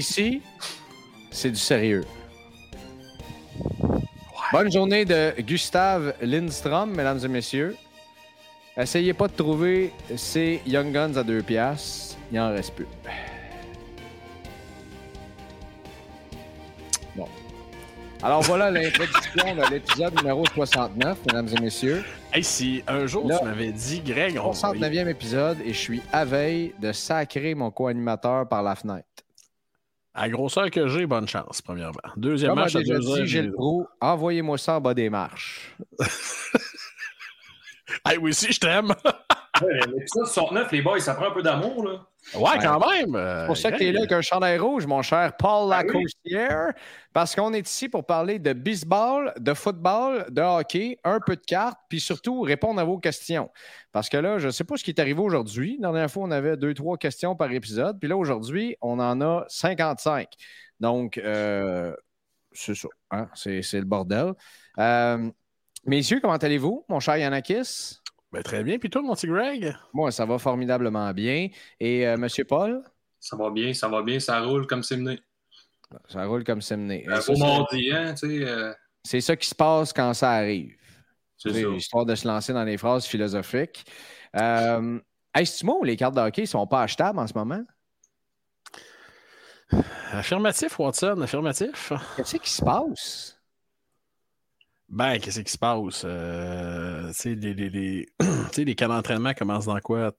Ici, c'est du sérieux. Bonne journée de Gustave Lindstrom, mesdames et messieurs. Essayez pas de trouver ces Young Guns à deux piastres. Il en reste plus. Bon. Alors voilà l'introduction de l'épisode numéro 69, mesdames et messieurs. Hey, si un jour Là, tu m'avais dit, Greg, on 69e épisode et je suis à veille de sacrer mon co-animateur par la fenêtre. À la grosseur que j'ai, bonne chance, premièrement. Deuxièmement, je déjà dit Gilles envoyez-moi ça en bas des marches. Hey, oui, si, je t'aime. Ouais, L'épisode 69, les boys, ça prend un peu d'amour, là. Ouais, quand même. euh, C'est pour ça que tu es là avec un chandail rouge, mon cher Paul Ah oui. Lacostière, parce qu'on est ici pour parler de baseball, de football, de hockey, un peu de cartes, puis surtout répondre à vos questions. Parce que là, je ne sais pas ce qui est arrivé aujourd'hui. La dernière fois, on avait deux, trois questions par épisode, puis là, aujourd'hui, on en a 55. Donc, euh, c'est ça, hein, c'est c'est le bordel. Euh, messieurs, comment allez-vous, mon cher Yanakis? Ben, très bien. Puis toi, mon petit Greg? Moi, ça va formidablement bien. Et euh, Monsieur Paul? Ça va bien, ça va bien, ça roule comme c'est mené. Ça roule comme c'est mené. Euh, Ça, c'est- mardi, hein, tu sais. euh, C'est ça qui se passe quand ça arrive. c'est ça. Histoire de se lancer dans les phrases philosophiques. Euh, Est-ce que les cartes de hockey ne sont pas achetables en ce moment? Affirmatif, Watson, affirmatif. Qu'est-ce qui se passe? Ben, qu'est-ce qui se passe? Euh, tu sais, les, les, les, les camps d'entraînement commencent dans quoi?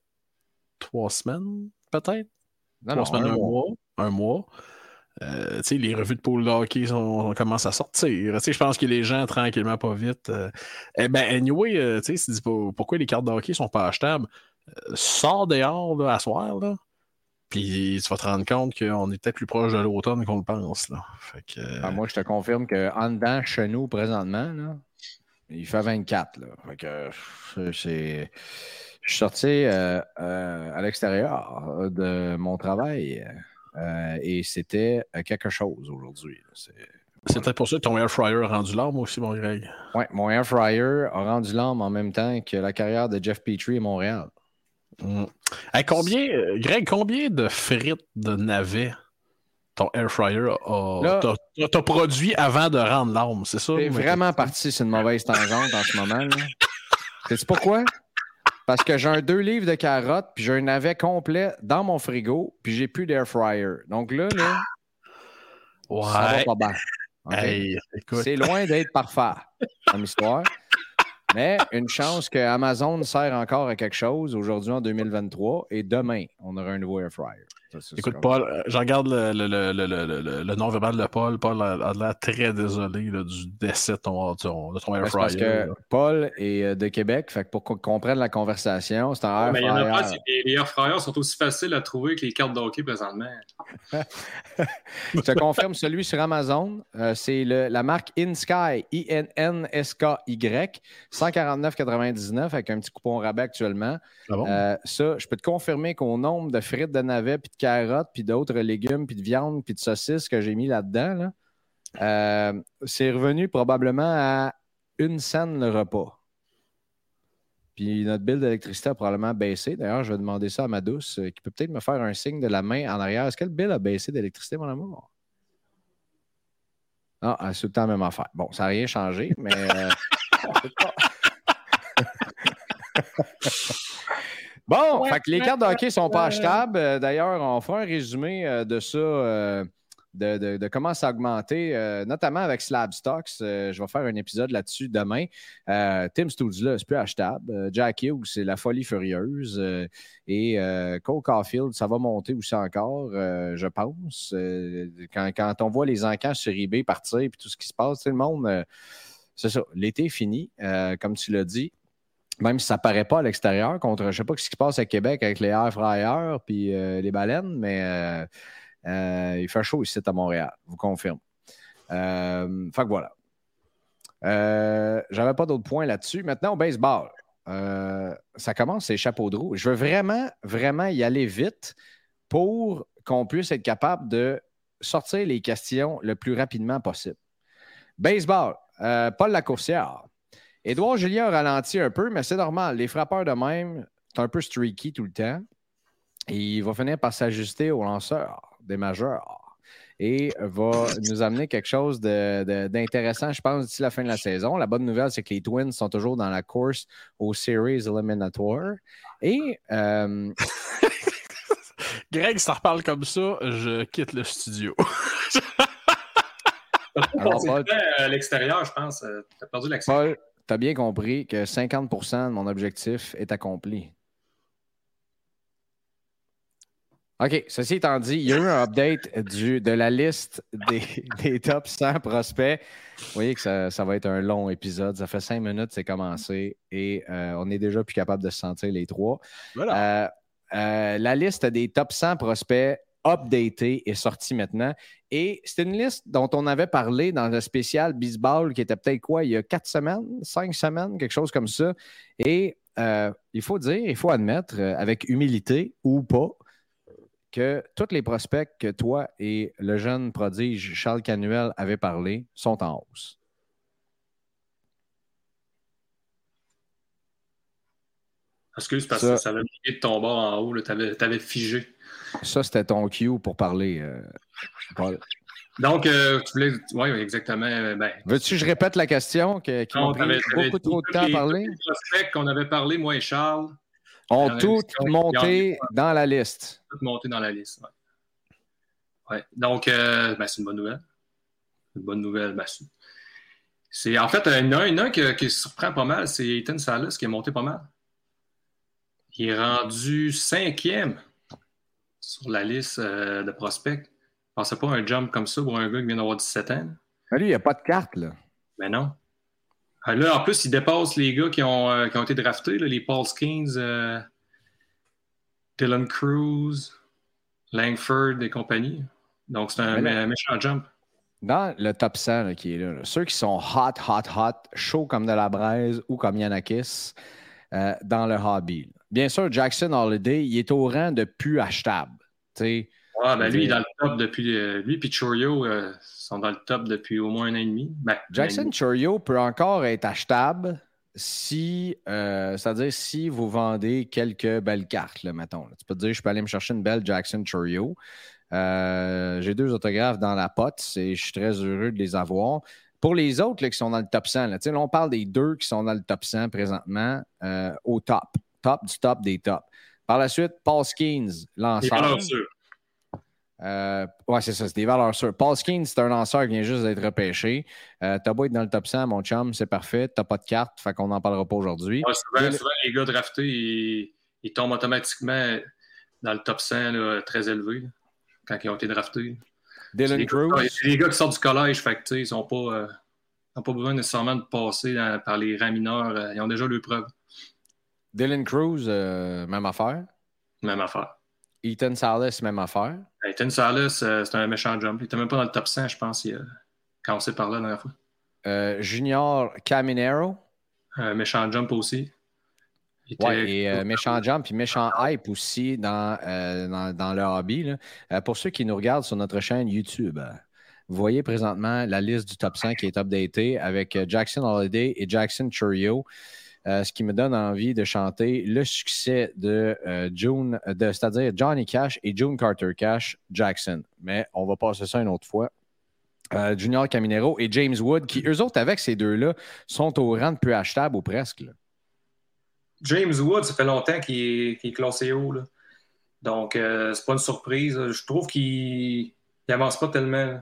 Trois semaines, peut-être? Trois non, semaines, un un mois. mois. Un mois. Euh, tu sais, les revues de pôle de hockey sont, commencent à sortir. Tu sais, je pense que les gens, tranquillement, pas vite. euh, eh ben, anyway, euh, tu sais, pourquoi les cartes de hockey sont pas achetables, euh, sors dehors là, à soir, là. Puis tu vas te rendre compte qu'on est peut-être plus proche de l'automne qu'on le pense. Là. Fait que, euh, Ah, moi, je te confirme qu'en dedans, chez nous, présentement, là, il fait 24. Là. Fait que, c'est- Je suis sorti euh, euh, à l'extérieur de mon travail euh, et c'était quelque chose aujourd'hui. peut-être pour ça que ton air fryer a rendu l'âme aussi, mon Greg. Ouais, mon air fryer a rendu l'âme en même temps que la carrière de Jeff Petrie à Montréal. Mm. Hey, combien, euh, Greg, combien de frites de navets ton air fryer a, Là- t'a- t'a- t'a produit avant de rendre l'âme? C'est ça? Ma vraiment parti sur une mauvaise tangente en ce moment. Sais-tu pourquoi? Parce que j'ai un deux livres de carottes, puis j'ai un navet complet dans mon frigo, puis j'ai plus d'air fryer. Donc là, là ça va pas bien. Hey. C'est loin d'être parfait comme histoire. Mais une chance que Amazon sert encore à quelque chose aujourd'hui en 2023 et demain, on aura un nouveau air fryer. Ça, Écoute. Paul, euh, je regarde le, le, le, le, le, le- le non-verbal de Paul. Paul a, a l'air très désolé là, du décès de ton, ton- de ton air c'est parce fryer. que là. Paul est euh, de Québec, fait que pour qu'on comprenne la conversation, c'est un air Mais il y en a pas, fryer. les air fryers sont aussi faciles à trouver que les cartes de hockey présentement. Je te confirme celui sur Amazon. euh, c'est le- la marque InSky, I-N-N-S-K-Y, 149,99 avec un petit coupon rabais actuellement. Ah bon? Euh, ça, je peux te confirmer qu'au nombre de frites de navets, puis de carottes, puis d'autres légumes, puis de viande, puis de saucisses que j'ai mis là-dedans, là, euh, c'est revenu probablement à une scène le repas. Puis notre bill d'électricité a probablement baissé. D'ailleurs, je vais demander ça à ma douce, euh, qui peut peut-être me faire un signe de la main en arrière. Est-ce que le bill a baissé d'électricité, mon amour? Non, ah, c'est tout le temps la même affaire. Bon, ça n'a rien changé, mais. euh, bon, Ouais, fait que les cartes de hockey sont pas achetables. Euh, D'ailleurs, on fera un résumé euh, de ça, euh, de, de- de comment ça a augmenté, euh, notamment avec Slab Stocks. Euh, je vais faire un épisode là-dessus demain. Euh, Tim Studzla, c'est plus achetable. Jack Hughes, c'est la folie furieuse. Et Cole Caulfield, ça va monter aussi encore, je pense. Quand, quand on voit les encans sur eBay partir et tout ce qui se passe, sais, le monde, c'est ça. L'été est fini, comme tu l'as dit. Même si ça paraît pas à l'extérieur, contre, je sais pas ce qui se passe à Québec avec les air fryers puis euh, les baleines, mais euh, euh, il fait chaud ici à Montréal, je vous confirme. Fait que voilà. J'avais pas d'autres points là-dessus. Maintenant, au baseball. Ça commence, c'est chapeau de roue. Je veux vraiment, vraiment y aller vite pour qu'on puisse être capable de sortir les questions le plus rapidement possible. Baseball, Paul Lacourcière. Édouard Julien a ralenti un peu, mais c'est normal. Les frappeurs de même, c'est un peu streaky tout le temps. Et il va finir par s'ajuster au lanceur des majeurs et va nous amener quelque chose d'intéressant, je pense, d'ici la fin de la saison. La bonne nouvelle, c'est que les Twins sont toujours dans la course aux Series Eliminatoire. Et euh, Greg, si t'en reparles comme ça, je quitte le studio. Alors, Paul- à l'extérieur, je pense. euh, T'as perdu l'accent. Paul, tu as bien compris que 50% de mon objectif est accompli. OK, ceci étant dit, il y a eu un update du, de la liste des, des top 100 prospects. Vous voyez que ça, ça va être un long épisode. Ça fait cinq minutes, c'est commencé et euh, on est déjà plus capable de se sentir les trois. Voilà. Euh, euh, la liste des top 100 prospects updatée est sortie maintenant. Et c'est une liste dont on avait parlé dans le spécial baseball qui était peut-être quoi, il y a quatre semaines, cinq semaines, quelque chose comme ça. Et euh, il faut dire, il faut admettre, euh, avec humilité ou pas, que tous les prospects que toi et le jeune prodige Charles Canuel avaient parlé sont en hausse. Excuse, parce Ça- que ça avait de ton bord en haut. T'avais t'avais figé. Ça, c'était ton cue pour parler, euh. Donc, euh, tu voulais. Oui, exactement. euh, Ben, Veux-tu que je répète la question que- qui non, t'avais beaucoup trop de temps à parler? qu'on avait parlé, moi et Charles, Ont toutes oui. monté dans la liste. tout monté dans la liste. Ouais. Ouais. Donc, euh, ben, c'est une bonne nouvelle. Une bonne nouvelle. Ben, c'est- en fait un un, un qui, qui surprend pas mal, c'est Ethan Salas qui est monté pas mal. Il est rendu cinquième sur la liste euh, de prospects. Pensais pas un jump comme ça pour un gars qui vient d'avoir 17 ans. Mais lui, il n'y a pas de carte, là. Mais non. Ah, Là, en plus, il dépasse les gars qui ont, euh, qui ont été draftés, là, les Paul Skeens, euh, Dylan Cruz, Langford et compagnie. Donc, c'est un là- mé- méchant jump. Dans le top 100 là, qui est là, là, ceux qui sont hot, hot, hot, chaud comme de la braise ou comme Yanakis euh, dans le hobby. Bien sûr, Jackson Holiday, il est au rang de plus achetable. Tu sais, Ah, ben, lui, il est dans le top depuis. euh, lui et Chorio euh, sont dans le top depuis au moins un an et demi. Ben, Jackson demi. Chorio peut encore être achetable si, euh, c'est-à-dire si vous vendez quelques belles cartes, là, mettons. là. Tu peux te dire, je peux aller me chercher une belle Jackson Chorio. Euh, J'ai deux autographes dans la pote et je suis très heureux de les avoir. Pour les autres là, qui sont dans le top 100, là, on parle des deux qui sont dans le top 100 présentement au top. Top du top des tops. Par la suite, Paul Skeens, lanceur. valeurs sûres. Euh, ouais, c'est ça, c'est des valeurs sûres. Paul Skeens, c'est un lanceur qui vient juste d'être repêché. Euh, T'as beau être dans le top 100, mon chum, c'est parfait. T'as pas de carte, fait qu'on n'en parlera pas aujourd'hui. Ouais, souvent, le- souvent, les gars draftés, ils, ils tombent automatiquement dans le top 100 là, très élevé là, quand ils ont été draftés. Dylan Cruz, gars, c'est les gars qui sortent du collège, fait que, ils sont pas, euh, n'ont pas besoin nécessairement de passer dans- par les rangs mineurs. euh, ils ont déjà leur preuve. Dylan Cruz, euh, même affaire. Même affaire. Ethan Salas, même affaire. Ethan Salas, euh, c'est un méchant jump. Il était même pas dans le top 100, je pense, il, euh, quand on s'est parlé la dernière fois. Euh, Junior Caminero. Méchant jump aussi. Était- Ouais, et méchant jump puis méchant hype aussi dans, dans, dans le hobby. là. Pour ceux qui nous regardent sur notre chaîne YouTube, vous voyez présentement la liste du top 100 qui est updatée avec Jackson Holiday et Jackson Churio. Euh, ce qui me donne envie de chanter le succès de euh, June, de, c'est-à-dire Johnny Cash et June Carter Cash Jackson. Mais on va passer ça une autre fois. euh, Junior Caminero et James Wood, qui eux autres, avec ces deux-là, sont au rang de peu achetable ou presque. James Wood, ça fait longtemps qu'il est, classé haut. Donc, euh, c'est pas une surprise. Je trouve qu'il n'avance pas tellement.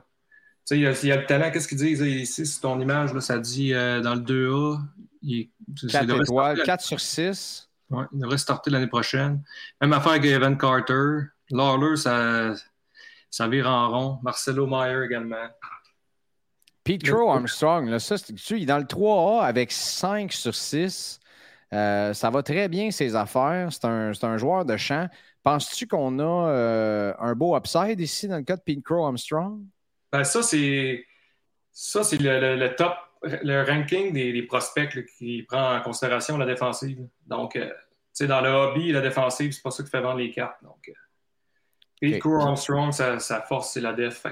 Tu sais, il, y a le talent. Qu'est-ce qu'ils disent ici, c'est ton image, là, ça dit euh, dans le 2A. Il, 4 étoiles, 4 sur 6. Ouais, il devrait starter l'année prochaine. Même affaire avec Evan Carter. Lawler, ça, ça vire en rond. Marcelo Meyer également. Pete Crow Armstrong, là, ça, il est dans le 3A avec 5 sur 6. Euh, ça va très bien, ses affaires. C'est un, un, joueur de champ. Penses-tu qu'on a euh, un beau upside ici dans le cas de Pete Crow Armstrong? Ben, ça, c'est ça, c'est le, top, le ranking des, prospects qui prend en considération la défensive. Donc, euh, tu sais, dans le hobby, la défensive, c'est pas ça qui fait vendre les cartes. Donc, Pete Crow Armstrong, sa, force, c'est la def.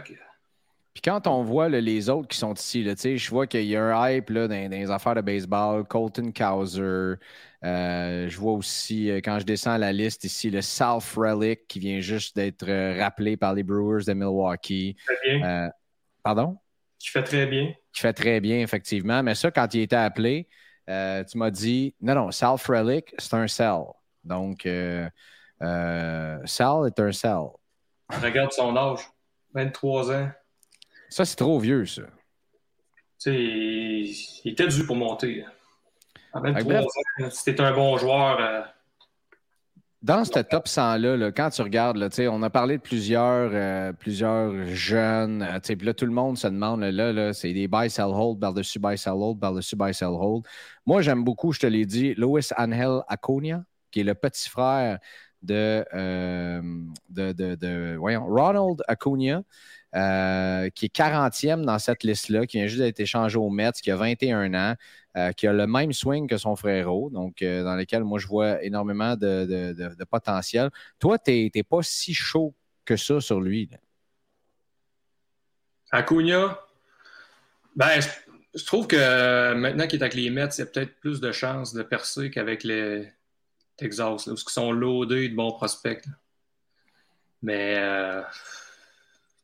Puis quand on voit les autres qui sont ici, là, je vois qu'il y a un hype là, dans, les affaires de baseball, Colton Cowser. Euh, je vois aussi, euh, quand je descends la liste ici, le South Relic qui vient juste d'être euh, rappelé par les Brewers de Milwaukee. Très bien. pardon? Qui fait très bien. Qui fait très bien, effectivement. Mais ça, quand il était appelé, tu m'as dit non, non, South Relic, c'est un cell. Donc, cell est un cell. Regarde son âge 23 ans. Ça, c'est trop vieux, ça. Tu sais, il était dû pour monter. 23 ans, c'était un bon joueur. Euh, Dans ce top 100-là, quand tu regardes, là, on a parlé de plusieurs, euh, plusieurs jeunes. Euh, puis là, tout le monde se demande, là, là c'est des buy, sell, hold, par-dessus buy, sell, hold, par-dessus buy, sell, hold. Moi, j'aime beaucoup, je te l'ai dit, Louis Angel Aconia, qui est le petit frère de, de, de, de voyons, Ronald Acuna. Euh, qui est 40e dans cette liste-là, qui vient juste d'être échangé au Mets, qui a 21 ans, euh, qui a le même swing que son frérot, donc euh, dans lequel moi je vois énormément de, potentiel. Toi, tu n'es pas si chaud que ça sur lui. Acuna, ben, je, trouve que maintenant qu'il est avec les Mets, il y a peut-être plus de chances de percer qu'avec les Texas, parce qu'ils sont loadés de bons prospects. Mais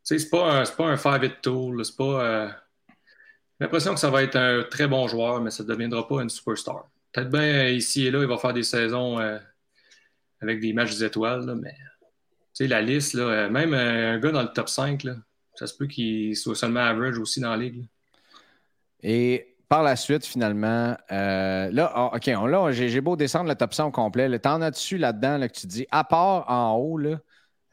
c'est pas, un, pas un five it tool. C'est pas. Euh, j'ai l'impression que ça va être un très bon joueur, mais ça ne deviendra pas une superstar. Peut-être bien ici et là, il va faire des saisons euh, avec des matchs d'étoiles, là, mais la liste, là, euh, même un gars dans le top 5, là, ça se peut qu'il soit seulement average aussi dans la ligue. Et par la suite, finalement, là, ah, OK, là, j'ai beau descendre le top 100 au complet. T'en as-tu là-dedans là, que tu dis, à part en haut, là,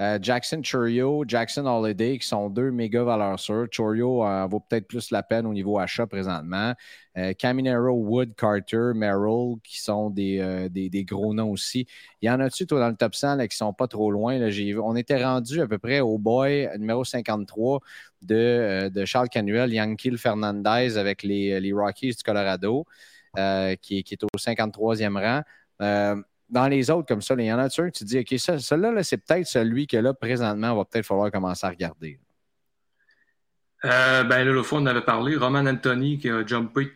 euh, Jackson Churio, Jackson Holiday, qui sont deux méga valeurs sûres. Churio euh, vaut peut-être plus la peine au niveau achat présentement. Euh, Caminero, Wood, Carter, Merrill, qui sont des, gros noms aussi. Il y en a-tu, toi, dans le top 100 là, qui sont pas trop loin? On était rendu à peu près au boy numéro 53 de, Charles Canuel, Yankee Fernandez avec les, Rockies du Colorado, qui, est au 53e rang dans les autres comme ça, il y en a tu tu dis, OK, ça, celui-là, c'est peut-être celui que là, présentement, va peut-être falloir commencer à regarder. Euh, ben là, l'autre fois, on avait parlé. Roman Anthony qui a jumpé.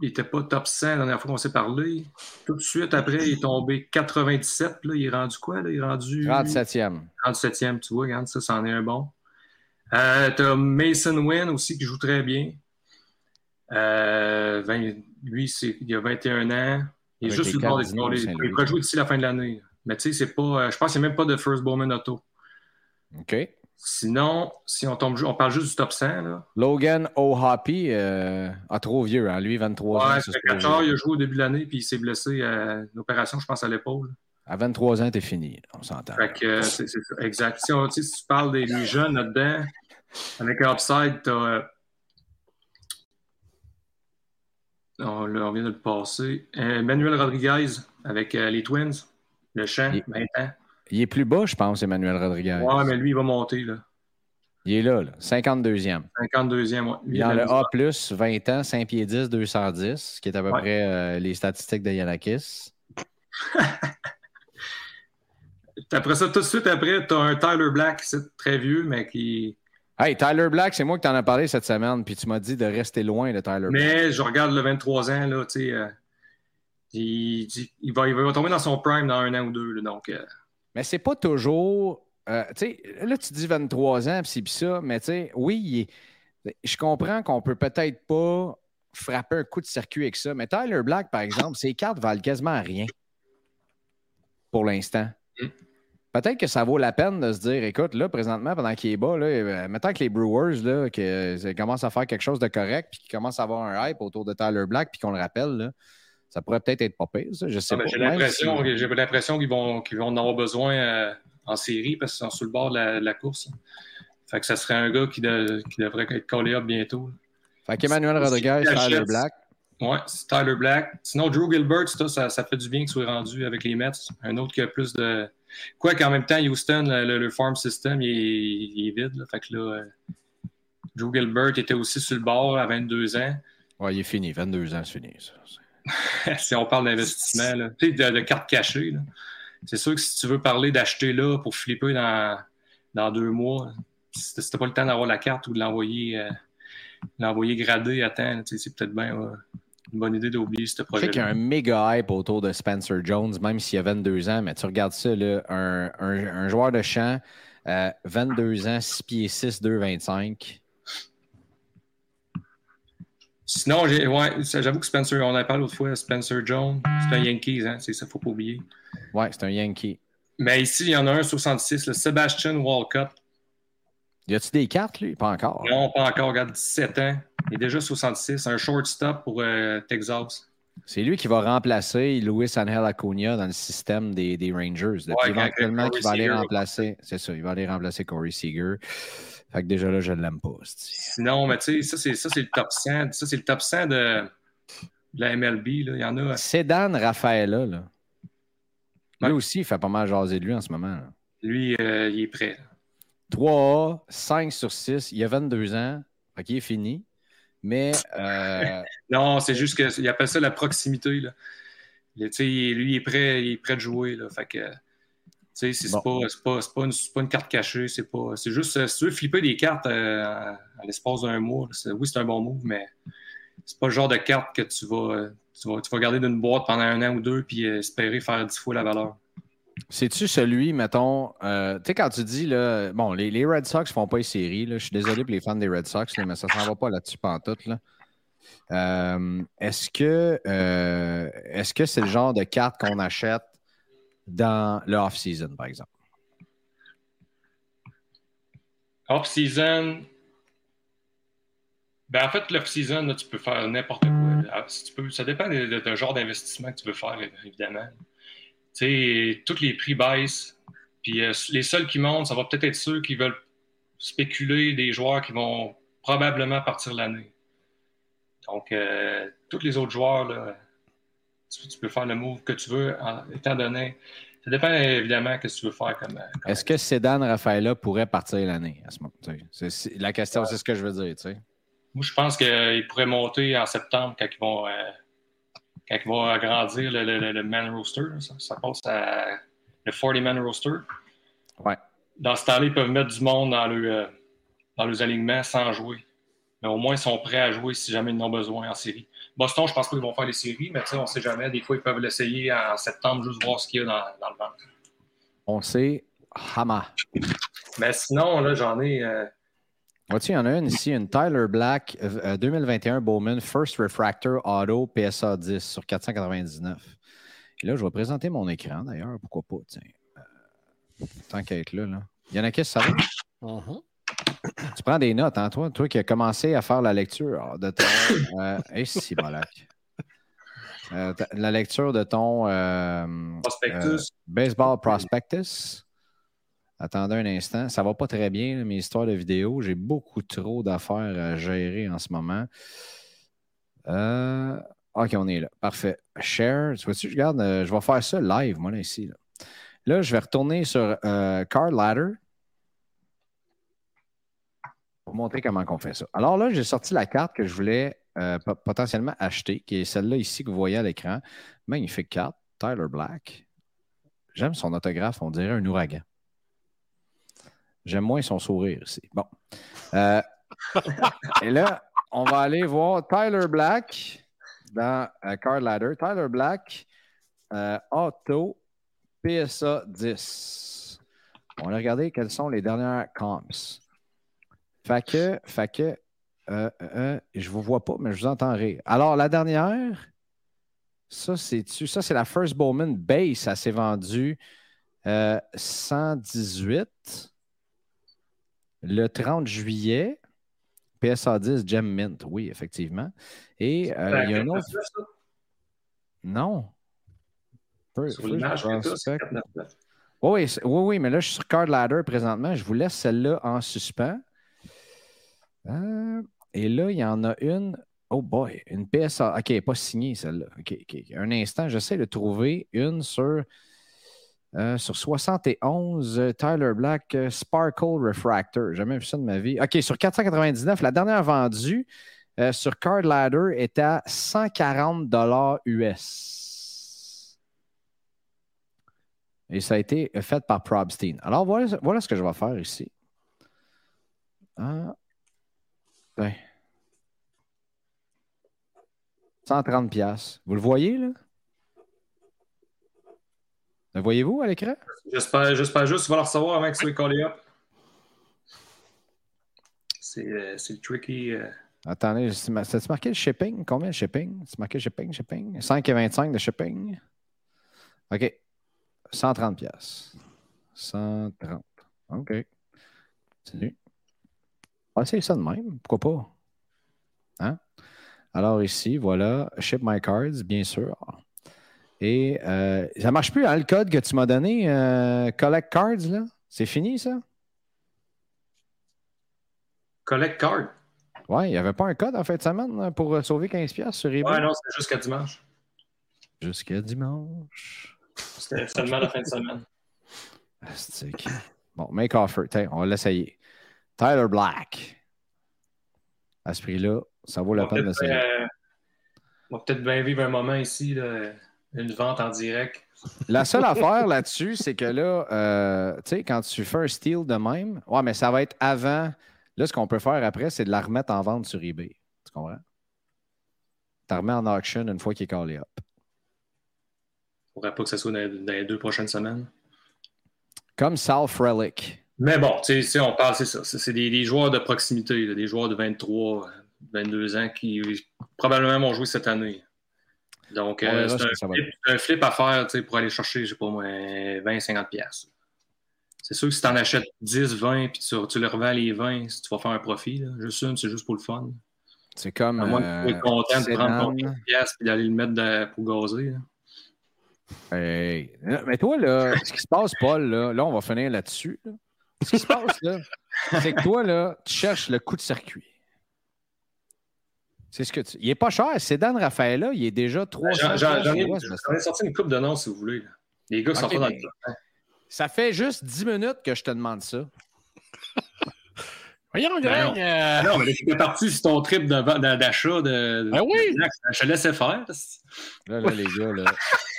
Il n'était pas top 100 la dernière fois qu'on s'est parlé. Tout de suite après, il est tombé 97. Là, il est rendu quoi? Là? Il est rendu. 37e. 37e, tu vois, regarde, ça, c'en est un bon. Euh, tu as Mason Wynn aussi qui joue très bien. Euh, lui, il a 21 ans. Il est juste sur le bord des Il pourrait jouer d'ici la fin de l'année. Mais tu sais, c'est pas. Euh, je pense qu'il n'y a même pas de first Bowman auto. OK. Sinon, si on, tombe, on parle juste du top 100. Là. Logan O'Hoppy euh, a trop vieux, hein? lui, 23 ouais, ans. il a joué au début de l'année, puis il s'est blessé à une opération, je pense, à l'épaule. À 23 ans, t'es fini, on s'entend. Euh, c'est exact. Si, on, si, tu parles des, jeunes là-dedans, avec un upside, t'as On, on, vient de le passer. Euh, Emmanuel Rodriguez avec euh, les Twins, le champ, il, 20 ans. Il est plus bas, je pense, Emmanuel Rodriguez. Ouais, mais lui, il va monter. Là. Il est là, là 52e. 52e, oui. Il est dans le A, 20 ans, 5 pieds 10, 210, qui est à peu près euh, les statistiques de Yanakis. après ça, tout de suite après, tu as un Tyler Black, c'est très vieux, mais qui Hey, Tyler Black, c'est moi qui t'en ai parlé cette semaine, puis tu m'as dit de rester loin de Tyler Black. Mais je regarde le 23 ans, là, tu sais, euh, il, il, va, il, va, tomber dans son prime dans un an ou deux, donc... Euh... Mais c'est pas toujours... Euh, tu sais, là, tu dis 23 ans, puis c'est ça, mais tu sais, oui, Je comprends qu'on peut peut-être pas frapper un coup de circuit avec ça, mais Tyler Black, par exemple, ses cartes valent quasiment rien pour l'instant. Mm. Peut-être que ça vaut la peine de se dire, écoute, là, présentement, pendant qu'il est bas, là, euh, mettons que les Brewers là, que, commencent à faire quelque chose de correct, puis qu'ils commencent à avoir un hype autour de Tyler Black, puis qu'on le rappelle, là, ça pourrait peut-être être pas pire, ça. Je sais ah, pas. J'ai l'impression qu'ils vont, qu'ils vont en avoir besoin euh, en série parce qu'ils sont sur le bord de la, course. Fait que ça serait un gars qui, devrait être collé up bientôt. Fait qu'Emmanuel Rodriguez, Tyler Black. Oui, c'est Tyler Black. Sinon, Drew Gilbert, ça, ça, fait du bien qu'il soit rendu avec les Mets. Un autre qui a plus de. Quoi qu'en même temps, Houston, le, farm system, il est, vide. Fait que là, euh, Drew Gilbert était aussi sur le bord à 22 ans. Oui, il est fini. 22 ans, c'est fini. si on parle d'investissement, de, de cartes cachées, c'est sûr que si tu veux parler d'acheter là pour flipper dans, dans deux mois, si t'as pas le temps d'avoir la carte ou de l'envoyer euh, l'envoyer gradé à temps, c'est peut-être bien une bonne idée d'oublier ce projet. Je sais qu'il y a un méga hype autour de Spencer Jones, même s'il a 22 ans, mais tu regardes ça, là, un, un, joueur de champ, 22 euh, ans, 6 pieds 6, 2, 25. Sinon, ouais, j'avoue que Spencer, on a parlé l'autre fois, Spencer Jones, c'est un Yankees, hein, c'est ça, faut pas oublier. Ouais, c'est un Yankee. Mais ici, il y en a un 66, le Sebastian Walcott. Y a-tu des cartes, lui? Pas encore. Non, pas encore. Regarde, 17 ans. Il est déjà 66. Un shortstop pour euh, Texas. C'est lui qui va remplacer Luis Angel Acuna dans le système des, des Rangers. Ouais, éventuellement, qui va aller remplacer. C'est ça, il va aller remplacer Corey Seager. Fait que déjà là, je ne l'aime pas. Sinon, mais tu sais, ça, c'est le top 100. Ça, c'est le top 100 de, la MLB. Là. Il y en a. Sedan Rafaela, là. Lui aussi, il fait pas mal jaser de lui en ce moment. Lui, euh, il est prêt. 3A, 5 sur 6. Il a 22 ans. OK, il est fini. Mais. Euh, non, c'est juste qu'il appelle ça la proximité. Là. lui, il est prêt, il est prêt de jouer. Là. Fait que. C'est pas, pas, pas, pas, une carte cachée, c'est pas. C'est juste si tu veux flipper des cartes euh, à l'espace d'un mois, oui, c'est un bon move, mais c'est pas le genre de carte que tu vas, tu vas, tu vas garder d'une boîte pendant un an ou deux puis espérer faire 10 fois la valeur. C'est-tu celui, mettons, euh, tu sais, quand tu dis, là, bon, les, Red Sox font pas les séries, je suis désolé pour les fans des Red Sox, mais ça s'en va pas là-dessus pantoute, là. Euh, est-ce que euh, est-ce que c'est le genre de carte qu'on achète dans le off-season, par exemple? Off-season, ben en fait, l'off-season, tu peux faire n'importe quoi. Ah, ça dépend de, genre d'investissement que tu veux faire, évidemment sais, tous les prix baissent. Puis euh, les seuls qui montent, ça va peut-être être ceux qui veulent spéculer des joueurs qui vont probablement partir l'année. Donc, euh, tous les autres joueurs, là, tu, peux faire le move que tu veux, étant donné. Ça dépend évidemment de ce que tu veux faire comme. Est-ce que Sedan Rafaela pourrait partir l'année à ce moment La question, c'est ce que je veux dire. Moi, je pense qu'il pourrait monter en septembre quand ils vont. Euh, quand il va agrandir le, man roster, ça, passe à le 40-man roster. Ouais. Dans ce temps-là, ils peuvent mettre du monde dans, le, euh, dans les alignements sans jouer. Mais au moins, ils sont prêts à jouer si jamais ils en ont besoin en série. Boston, je pense pas qu'ils vont faire les séries, mais on ne sait jamais. Des fois, ils peuvent l'essayer en septembre, juste voir ce qu'il y a dans, dans le ventre. On sait Hama. Mais sinon, là, j'en ai. Euh, il y en a une ici, une Tyler Black 2021 euh, Bowman First Refractor Auto PSA 10 sur 499. Et là, je vais présenter mon écran d'ailleurs, pourquoi pas, tiens. Euh, tant qu'à être là, là. Il y en a qui ça va? Uh-huh. Tu prends des notes, hein, toi? Toi qui as commencé à faire la lecture de ton. Euh, hey, si, euh, la lecture de ton. prospectus. baseball Prospectus. Attendez un instant. Ça va pas très bien, mes histoires de vidéo. J'ai beaucoup trop d'affaires à gérer en ce moment. Euh, OK, on est là. Parfait. Share. Tu vois-tu, je euh, je vais faire ça live, moi, là, ici. Là, je vais retourner sur euh, Card Ladder pour montrer comment on fait ça. Alors là, j'ai sorti la carte que je voulais potentiellement acheter, qui est celle-là ici que vous voyez à l'écran. Magnifique carte. Tyler Black. J'aime son autographe, on dirait un ouragan. J'aime moins son sourire ici. Bon. Euh, et là, on va aller voir Tyler Black dans euh, Card Ladder. Tyler Black, euh, Auto, PSA 10. On va regarder quelles sont les dernières comps. Fait que, fait que je vous vois pas, mais je vous entends rire. Alors, la dernière, ça, c'est ça, c'est la First Bowman Base. Ça s'est vendu 118 le 30 juillet. PSA 10 Gem Mint, oui, effectivement. Et il y a un autre. Non. Sur l'image oui, oui, oui, mais là, je suis sur Card Ladder présentement. Je vous laisse celle-là en suspens. Euh, et là, il y en a une. Oh boy, une PSA. OK, pas signée celle-là. OK, OK. Un instant, j'essaie de trouver une sur, euh, sur 71 euh, Tyler Black Sparkle Refractor. Jamais vu ça de ma vie. OK, sur 499, la dernière vendue sur Card Ladder est à 140 US. Et ça a été fait par Probstein. Alors, voilà, ce que je vais faire ici. Ah. 130 pièces. Vous le voyez, là? Le voyez-vous à l'écran? J'espère, j'espère juste tu vas le recevoir avant que soit collé up. C'est, euh, c'est tricky. Euh... Attendez, c'est marqué le shipping? Combien le shipping? C'est marqué shipping, shipping? 5,25 de shipping? OK. 130 pièces. 130. OK. On va essayer ça de même. Pourquoi pas? Hein? Alors ici, voilà, Ship My Cards, bien sûr. Et euh, ça ne marche plus, hein, le code que tu m'as donné, euh, Collect Cards, là? C'est fini, ça? Collect Card? Ouais, il n'y avait pas un code en fin de semaine pour sauver 15$ sur eBay? Ouais, non, c'est jusqu'à dimanche. Jusqu'à dimanche. C'était seulement la fin de semaine. Bon, make offer. on va l'essayer. Tyler Black. À ce prix-là, ça vaut la peine d'essayer. Euh, on va peut-être bien vivre un moment ici, une vente en direct. La seule affaire là-dessus, c'est que là, euh, tu sais, quand tu fais un steal de même, ouais, mais ça va être avant. Là, ce qu'on peut faire après, c'est de la remettre en vente sur eBay. Tu comprends? Tu la remets en auction une fois qu'il est callé up faudrait pas que ce soit dans, les deux prochaines semaines. Comme Sal Frelick. Mais bon, tu sais, on parle, c'est ça. C'est des, joueurs de proximité, des joueurs de 23, 22 ans qui probablement vont jouer cette année. Donc, euh, c'est un, flip à faire pour aller chercher, je sais pas moi, 20-50$. C'est sûr que si tu en achètes 10, 20, puis tu, tu les revends les 20, si tu vas faire un profit, là, juste une, c'est juste pour le fun. C'est comme. À moins que tu content de prendre ton 15$ et d'aller le mettre pour gazer. Hey. Mais toi, là, ce qui se passe, Paul, là, là on va finir là-dessus. Ce qui se passe, là, c'est que toi, là, tu cherches le coup de circuit. C'est ce que tu... Il n'est pas cher. C'est Dan Raphaël, il est déjà 300 J'en ai, sorti une coupe de noms, si vous voulez. Les gars sont pas dans le temps. Ça fait juste 10 minutes que je te demande ça. Voyons, ben Greg. Euh, non. mais tu parti sur ton trip d'achat de, ben oui. Je te laissais faire. Là, là, les gars, là,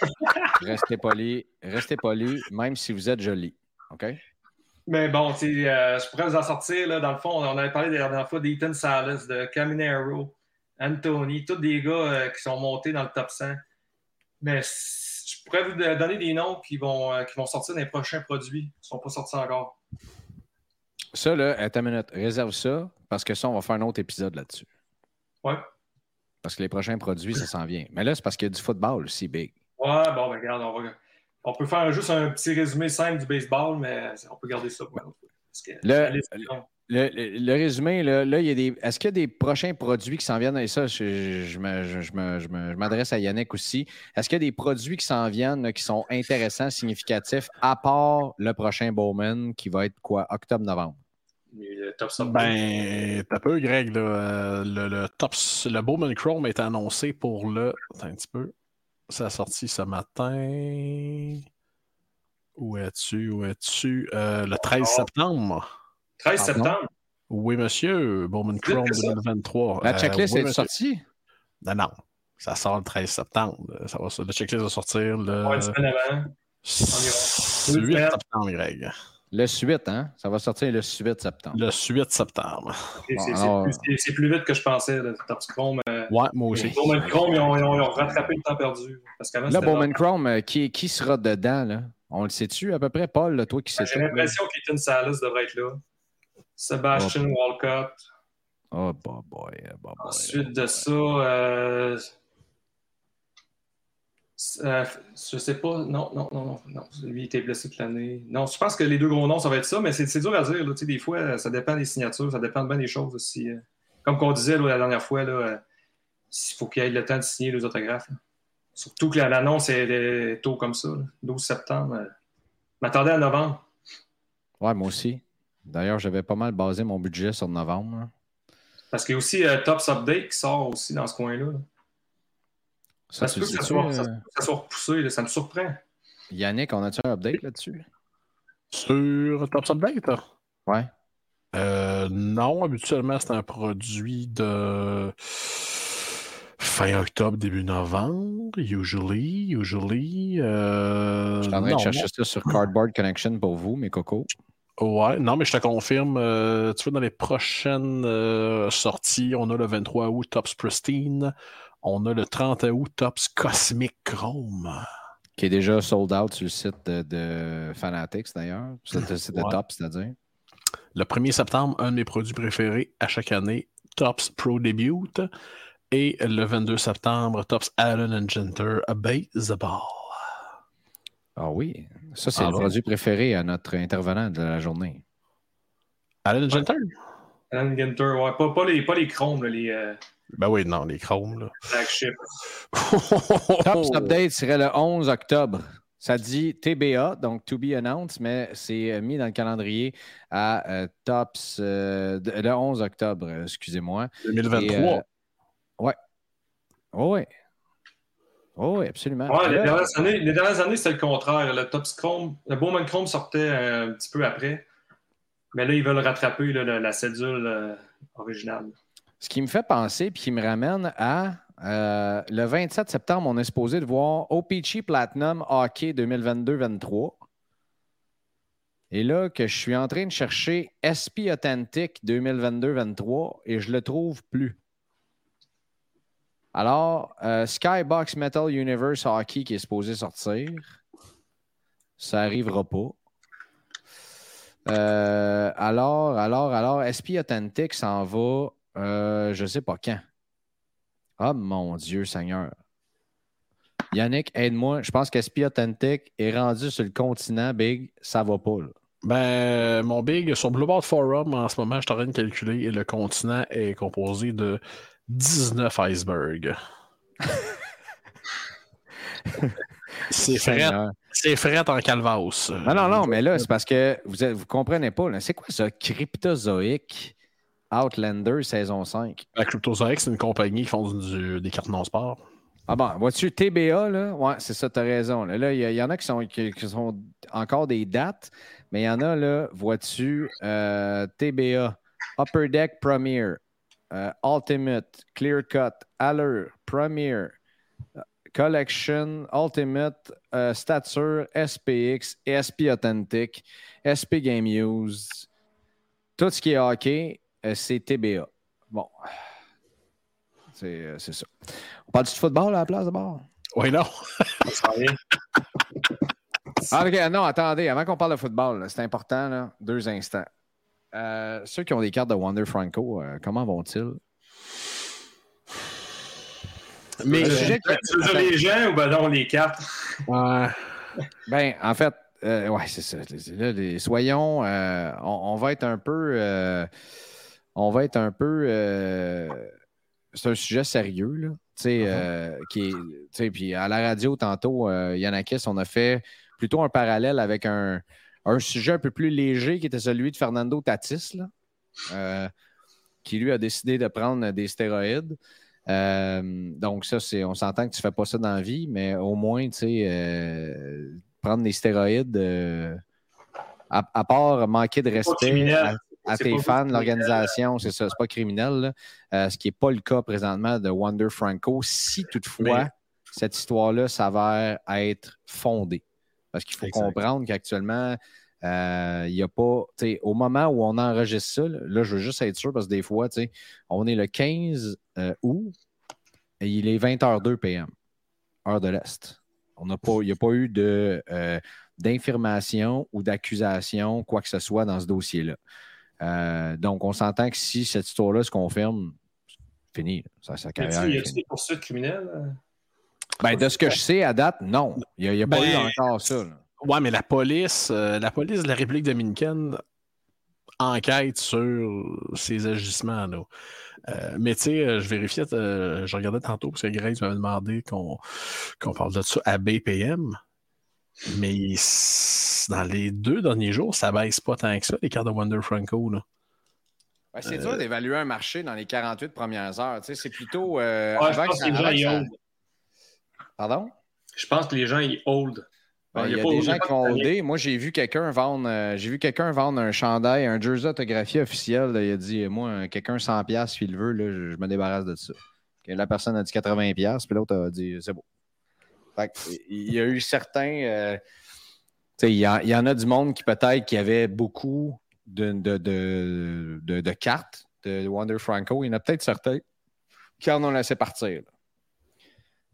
restez polis. Restez polis, même si vous êtes jolis. OK? Mais bon, euh, je pourrais vous en sortir. Là, dans le fond, on avait parlé la dernière fois d'Ethan Salas, de Caminero, Anthony, tous des gars euh, qui sont montés dans le top 100. Mais je pourrais vous donner des noms qui vont, qui vont sortir dans les prochains produits qui ne sont pas sortis encore. Ça, là, attends une minute, réserve ça, parce que ça, on va faire un autre épisode là-dessus. Ouais. Parce que les prochains produits, ça s'en vient. Mais là, c'est parce qu'il y a du football aussi, big. Ouais, bon, ben regarde, on va. On peut faire juste un petit résumé simple du baseball, mais on peut garder ça pour le, le, le, résumé, là, là, il y a des. Est-ce qu'il y a des prochains produits qui s'en viennent? Et ça, je, je, m'adresse à Yannick aussi. Est-ce qu'il y a des produits qui s'en viennent qui sont intéressants, significatifs, à part le prochain Bowman qui va être quoi? Octobre-novembre? Le top Ben, t'as peu, Greg. Euh, le, le, top, le Bowman Chrome est annoncé pour le. Attends un petit peu. Ça a sorti ce matin. Où es-tu? Où es-tu? Euh, le 13 septembre. 13 septembre? Oui, monsieur. Bowman Chrome 2023. La checklist est sortie? Non, non. Ça sort le 13 septembre. Ça va, le checklist va sortir le. Ouais, une semaine avant. 8 septembre, Greg. Le 8, hein? Ça va sortir le 8 septembre. Le 8 septembre. c'est plus, vite que je pensais, le Chrome. Euh, ouais, moi aussi. Bowman Chrome, ils ont, ils ont, rattrapé le temps perdu. Parce là, Bowman Chrome, euh, qui, qui sera dedans, là? On le sait-tu à peu près, Paul, toi qui sais J'ai l'impression qu'Ethan Salas devrait être là. Sebastian Walcott. Oh, boy, boy, boy, Ensuite de ça, euh, euh, je sais pas. Non, non, non, non, non. Lui, il était blessé toute l'année. Non, je pense que les deux gros noms, ça va être ça, mais c'est dur à dire. Là. Des fois, ça dépend des signatures, ça dépend de bien des choses aussi. Euh. Comme qu'on disait là, la dernière fois, là, euh, il faut qu'il ait le temps de signer les autographes. Surtout que l'annonce est tôt comme ça, 12 septembre. Je m'attendais à novembre. Ouais, moi aussi. D'ailleurs, j'avais pas mal basé mon budget sur novembre. Parce qu'il y a aussi Tops Update qui sort aussi dans ce coin-là. là ça, se peut que ça soit, ça, soit, repoussé, ça me surprend. Yannick, on a-tu un update là-dessus? Sur Top Update? Ouais. Euh, non, habituellement, c'est un produit de fin octobre, début novembre, usually, usually. Euh, je suis en train de chercher ça sur Cardboard Connection pour vous, mes cocos. Ouais, non, mais je te confirme, euh, tu vois, dans les prochaines sorties, on a le 23 août Tops Pristine, on a le 30 août Tops Cosmic Chrome. Qui est déjà sold out sur le site de, Fanatics d'ailleurs. C'est le site de Tops, c'est-à-dire. Le 1er septembre, un de mes produits préférés à chaque année, Tops Pro Debut. Et le 22 septembre, Tops Allen and Genter, Baseball. Ah oui, ça c'est ah le produit préféré à notre intervenant de la journée. Allen Genter? Allen Genter, ouais. Pas, les, pas les chromes, les. Euh, ben oui, non, les chromes. Là. Flagship. Tops Update serait le 11 octobre. Ça dit TBA, donc to be announced, mais c'est euh, mis dans le calendrier à euh, Tops euh, le 11 octobre, excusez-moi. 2023. ouais. Oh, ouais. Oh, oui, absolument. Ouais, les, dernières années, les dernières années, c'était le contraire. Le Tops Chrome, le Bowman Chrome sortait un petit peu après. Mais là, ils veulent rattraper la, la, cédule originale. Ce qui me fait penser, puis qui me ramène à euh, le 27 septembre, on est supposé de voir OPC Platinum Hockey 2022-23. Et là, que je suis en train de chercher SP Authentic 2022-23 et je ne le trouve plus. Alors, euh, Skybox Metal Universe Hockey qui est supposé sortir, ça n'arrivera pas. Euh, alors, alors, alors, SP Authentic s'en va euh, je ne sais pas quand. Ah, mon Dieu Seigneur. Yannick, aide-moi. Je pense qu'SP Authentic est rendu sur le continent, Big. Ça va pas, là. Ben, mon Big, sur Blueboard Forum, en ce moment, je suis en train de calculer et le continent est composé de 19 icebergs. c'est fret. C'est fret en calvas. Non, non, non, mais là, c'est parce que vous ne comprenez pas. C'est quoi ça, cryptozoïque? Outlander saison 5. La Cryptozoic, c'est une compagnie qui font des cartes non-sport. Ah bon, vois-tu TBA, là? Ouais, c'est ça, tu as raison. Là, il y, en a qui sont, qui, sont encore des dates, mais il y en a, là, vois-tu, euh, TBA, Upper Deck Premier, euh, Ultimate, Clear Cut, Allure, Premier, Collection, Ultimate, euh, Stature, SPX, SP Authentic, SP Game Use, tout ce qui est hockey, euh, c'est TBA. Bon. Euh, c'est ça. On parle du football à la place d'abord? Oui, non. ah, OK. Non, attendez. Avant qu'on parle de football, c'est important, là, deux instants. Euh, ceux qui ont des cartes de Wonder Franco, comment vont-ils? Mais le sujet qui... les gens ou ben non, les cartes? ben, en fait, ouais, c'est ça. soyons, on, va être un peu on va être un peu. Euh, c'est un sujet sérieux, là. Tu sais, euh, qui est. Puis à la radio, tantôt, euh, Yannakis, on a fait plutôt un parallèle avec un, sujet un peu plus léger qui était celui de Fernando Tatis, là, qui lui a décidé de prendre des stéroïdes. donc, ça, c'est, on s'entend que tu ne fais pas ça dans la vie, mais au moins, tu sais, prendre des stéroïdes, à, part manquer de respect à tes fans, l'organisation, c'est ça, c'est pas criminel. Euh, ce qui n'est pas le cas présentement de Wonder Franco, si toutefois cette histoire-là s'avère être fondée. Parce qu'il faut comprendre qu'actuellement, euh, il n'y a pas, au moment où on enregistre ça, là, je veux juste être sûr parce que des fois, on est le 15 euh, août et il est 20h02 PM, heure de l'Est. il n'y a pas eu de, d'information ou d'accusation, quoi que ce soit dans ce dossier-là. Euh, donc, on s'entend que si cette histoire-là se confirme, c'est fini. Ça, carrière. Y a-t-il des poursuites criminelles? Ben, de ce que je sais à date, non. Il n'y a, pas Ben, eu encore ça. là. Ouais, mais la police, euh, la police de la République dominicaine enquête sur ces agissements là. Euh, mais tu sais, euh, je vérifiais, euh, je regardais tantôt parce que Grace m'avait demandé qu'on qu'on parle de ça à BPM. Mais dans les deux derniers jours, ça baisse pas tant que ça, les cartes de Wonder Franco. Là. Ouais, c'est dur d'évaluer un marché dans les 48 premières heures. Tu sais, c'est plutôt. euh, Ouais, je avant pense que que les ça- gens avant que y ça- hold. Pardon? Je pense que les gens y hold. Ben, Ouais, Il y a pas- des gens qui vont de- holder. Moi, j'ai vu quelqu'un vendre, euh, j'ai vu quelqu'un vendre un chandail, un jersey autographié officiel. là. il a dit, moi, quelqu'un 100 pièces s'il le veut, là, je, je me débarrasse de ça. La personne a dit 80 pièces, puis l'autre a dit, c'est beau. Fait il y a eu certains, euh, il y, en- il y en a du monde qui peut-être qui avait beaucoup de, de, de, de- de cartes de Wonder Franco. Il y en a peut-être certains qui en ont laissé partir. là.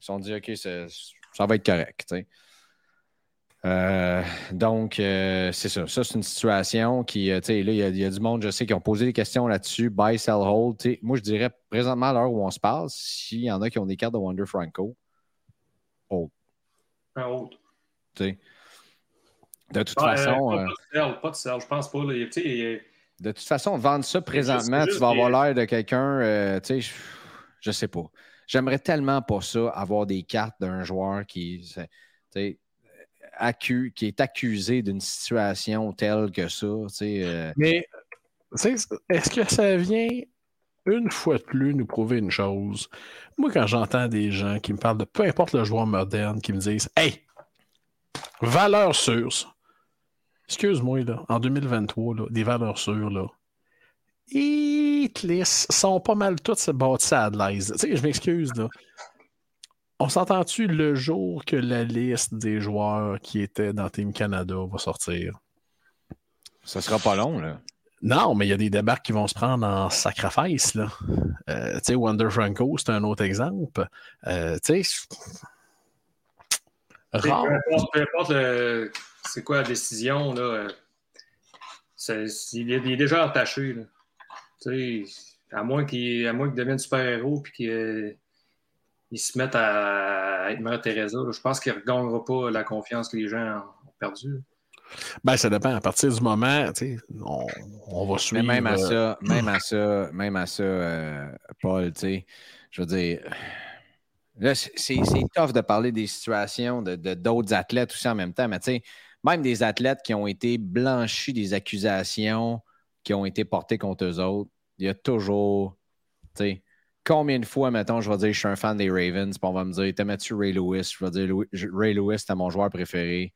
Ils se sont dit, OK, ça va être correct. Euh, donc, euh, c'est ça. Ça, c'est une situation qui, euh, tu sais, là, il y, a- il y a du monde, je sais, qui ont posé des questions là-dessus. Buy, sell, hold. Moi, je dirais présentement, à l'heure où on se parle, s'il y en a qui ont des cartes de Wonder Franco, Un hold. sais. De toute Ah, façon, pas, euh, pas de sell, pas de sell, je pense pas. là. De toute façon, vendre ça présentement, tu vas avoir l'air de quelqu'un, tu sais, je, je sais pas. J'aimerais tellement pas ça, avoir des cartes d'un joueur qui, est accusé d'une situation telle que ça, euh, Mais, est-ce que ça vient une fois de plus nous prouver une chose? Moi, quand j'entends des gens qui me parlent de peu importe le joueur moderne, qui me disent Hey, valeur sûre, ça. excuse-moi, en 2023, là, des valeurs sûres, là. Ils sont pas mal toutes bâties à de l'aise. Tu sais, je m'excuse, là. On s'entend-tu le jour que la liste des joueurs qui étaient dans Team Canada va sortir? ça sera pas long, là. Non, mais il y a des débarques qui vont se prendre en sacrifice. Là. Euh, tu sais, Wonder Franco, c'est un autre exemple. Euh, tu sais, Peu rare. importe, peu importe c'est quoi la décision, là, euh, il, est, il est déjà attaché. Là. Tu sais, À moins qu'il à moins qu'il devienne super-héros et qu'il il se mette à être Mère Teresa, là, je pense qu'il ne regagnera pas la confiance que les gens ont perdue. Ben, ça dépend. À partir du moment, on, on va Mais suivre. même à euh, ça, même à ça, même à ça, euh, Paul, je veux dire, là, c'est c'est tough de parler des situations de de- d'autres athlètes aussi en même temps, mais tu sais, même des athlètes qui ont été blanchis des accusations qui ont été portées contre eux autres, il y a toujours, tu sais, combien de fois, mettons, je vais dire, je suis un fan des Ravens, puis on va me dire, t'aimais-tu Ray Lewis? Je vais dire, Louis- Ray Lewis, c'était mon joueur préféré,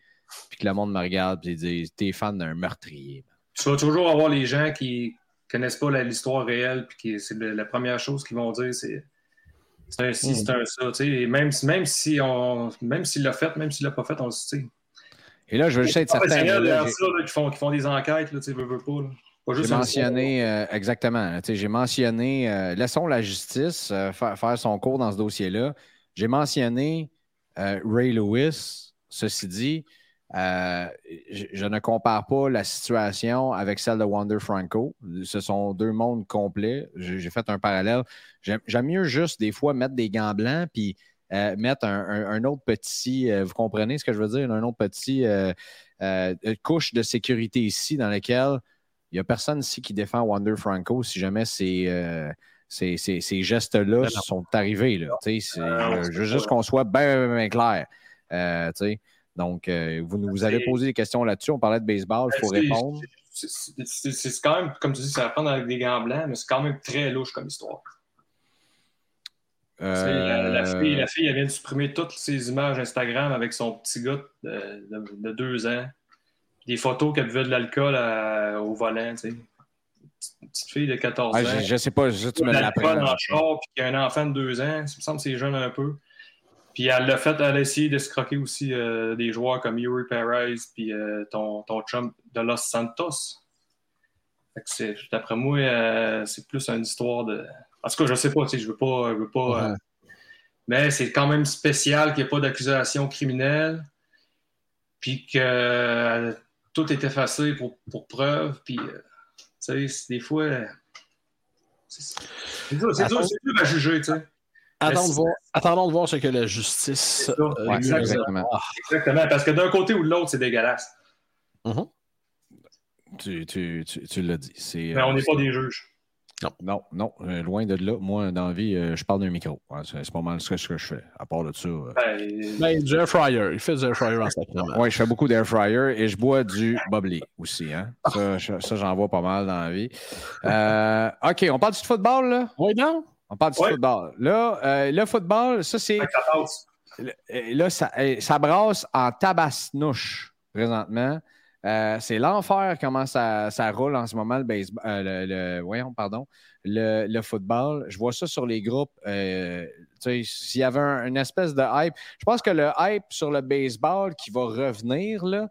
puis que le monde me regarde, puis disent, t'es fan d'un meurtrier. Tu vas toujours avoir les gens qui connaissent pas l'histoire réelle, puis qui c'est la première chose qu'ils vont dire, c'est c'est un ci, c'est un ça. tu sais. Et même, même si on même s'il l'a fait, même s'il l'a pas fait, on le sait. Et là, je veux juste être certain. qui, font, qui font des enquêtes, là, tu sais, veux, veux pas. là. Pas J'ai mentionné, euh, exactement, j'ai mentionné, euh, laissons la justice euh, faire, faire son cours dans ce dossier-là. J'ai mentionné euh, Ray Lewis, ceci dit, euh, je, ne compare pas la situation avec celle de Wander Franco. Ce sont deux mondes complets. J'ai fait un parallèle. J'aime mieux juste des fois mettre des gants blancs puis euh, mettre un, un- un autre petit, euh, vous comprenez ce que je veux dire, un autre petit euh, euh, couche de sécurité ici dans laquelle il n'y a personne ici qui défend Wander Franco si jamais ces, euh, ces, ces- ces gestes-là non. sont arrivés. Là, c'est- Non, je veux juste qu'on soit bien, clair. Euh, donc, euh, vous nous avez posé des questions là-dessus. On parlait de baseball, il faut C'est- répondre. c'est- quand même, comme tu dis, ça va prendre avec des gants blancs, mais c'est quand même très louche comme histoire. La, la Euh, fille, la fille, elle vient de supprimer toutes ses images Instagram avec son petit gars de, de- de deux ans. Des photos qu'elle buvait de l'alcool à- au volant, tu sais. Une petite fille de 14 ah, ans. je, je sais pas, juste tu me l'apprends. dans le char, puis qu'il y a un enfant de deux ans. Ça me semble que c'est jeune un peu. Puis elle l'a fait, elle a essayé de se croquer aussi euh, des joueurs comme Yuri Perez, puis euh, ton, ton chum de Los Santos. Fait que c'est- D'après moi, euh, c'est plus une histoire de. En tout cas, je sais pas, tu sais, je veux pas. Je veux pas euh, mais c'est quand même spécial qu'il n'y ait pas d'accusation criminelle, puis que euh, tout est effacé pour, pour preuve, puis euh, Tu sais, des fois. C'est dur, c'est dur, à juger, tu sais. Attendons de, voir, attendons de voir ce que la justice. Euh, ouais, exactement. exactement. Parce que d'un côté ou de l'autre, c'est dégueulasse. Mm -hmm. Tu, tu, tu, tu l'as dit. Mais on n'est pas des juges. Non, non, non. Euh, loin de là. Moi, dans la vie, euh, je parle d'un micro. C'est pas mal ce que, je fais. À part de ça. Euh... Ben, ben, du air fryer. Il fait du air fryer en sacrement. Oui, je fais beaucoup d'air fryer et je bois du bubbly aussi. Hein? Ça, ça j'en vois pas mal dans la vie. Euh, OK, on parle du football, là? Oui, non? On parle du Oui. football? Là, euh, le football, ça, c'est. Que. Là, ça, ça brasse en tabasse-nouche présentement. Euh, c'est l'enfer comment ça, ça roule en ce moment, le baseball. euh, le, pardon, le, le football. Je vois ça sur les groupes. euh, S'il y avait un- une espèce de hype, je pense que le hype sur le baseball qui va revenir, là,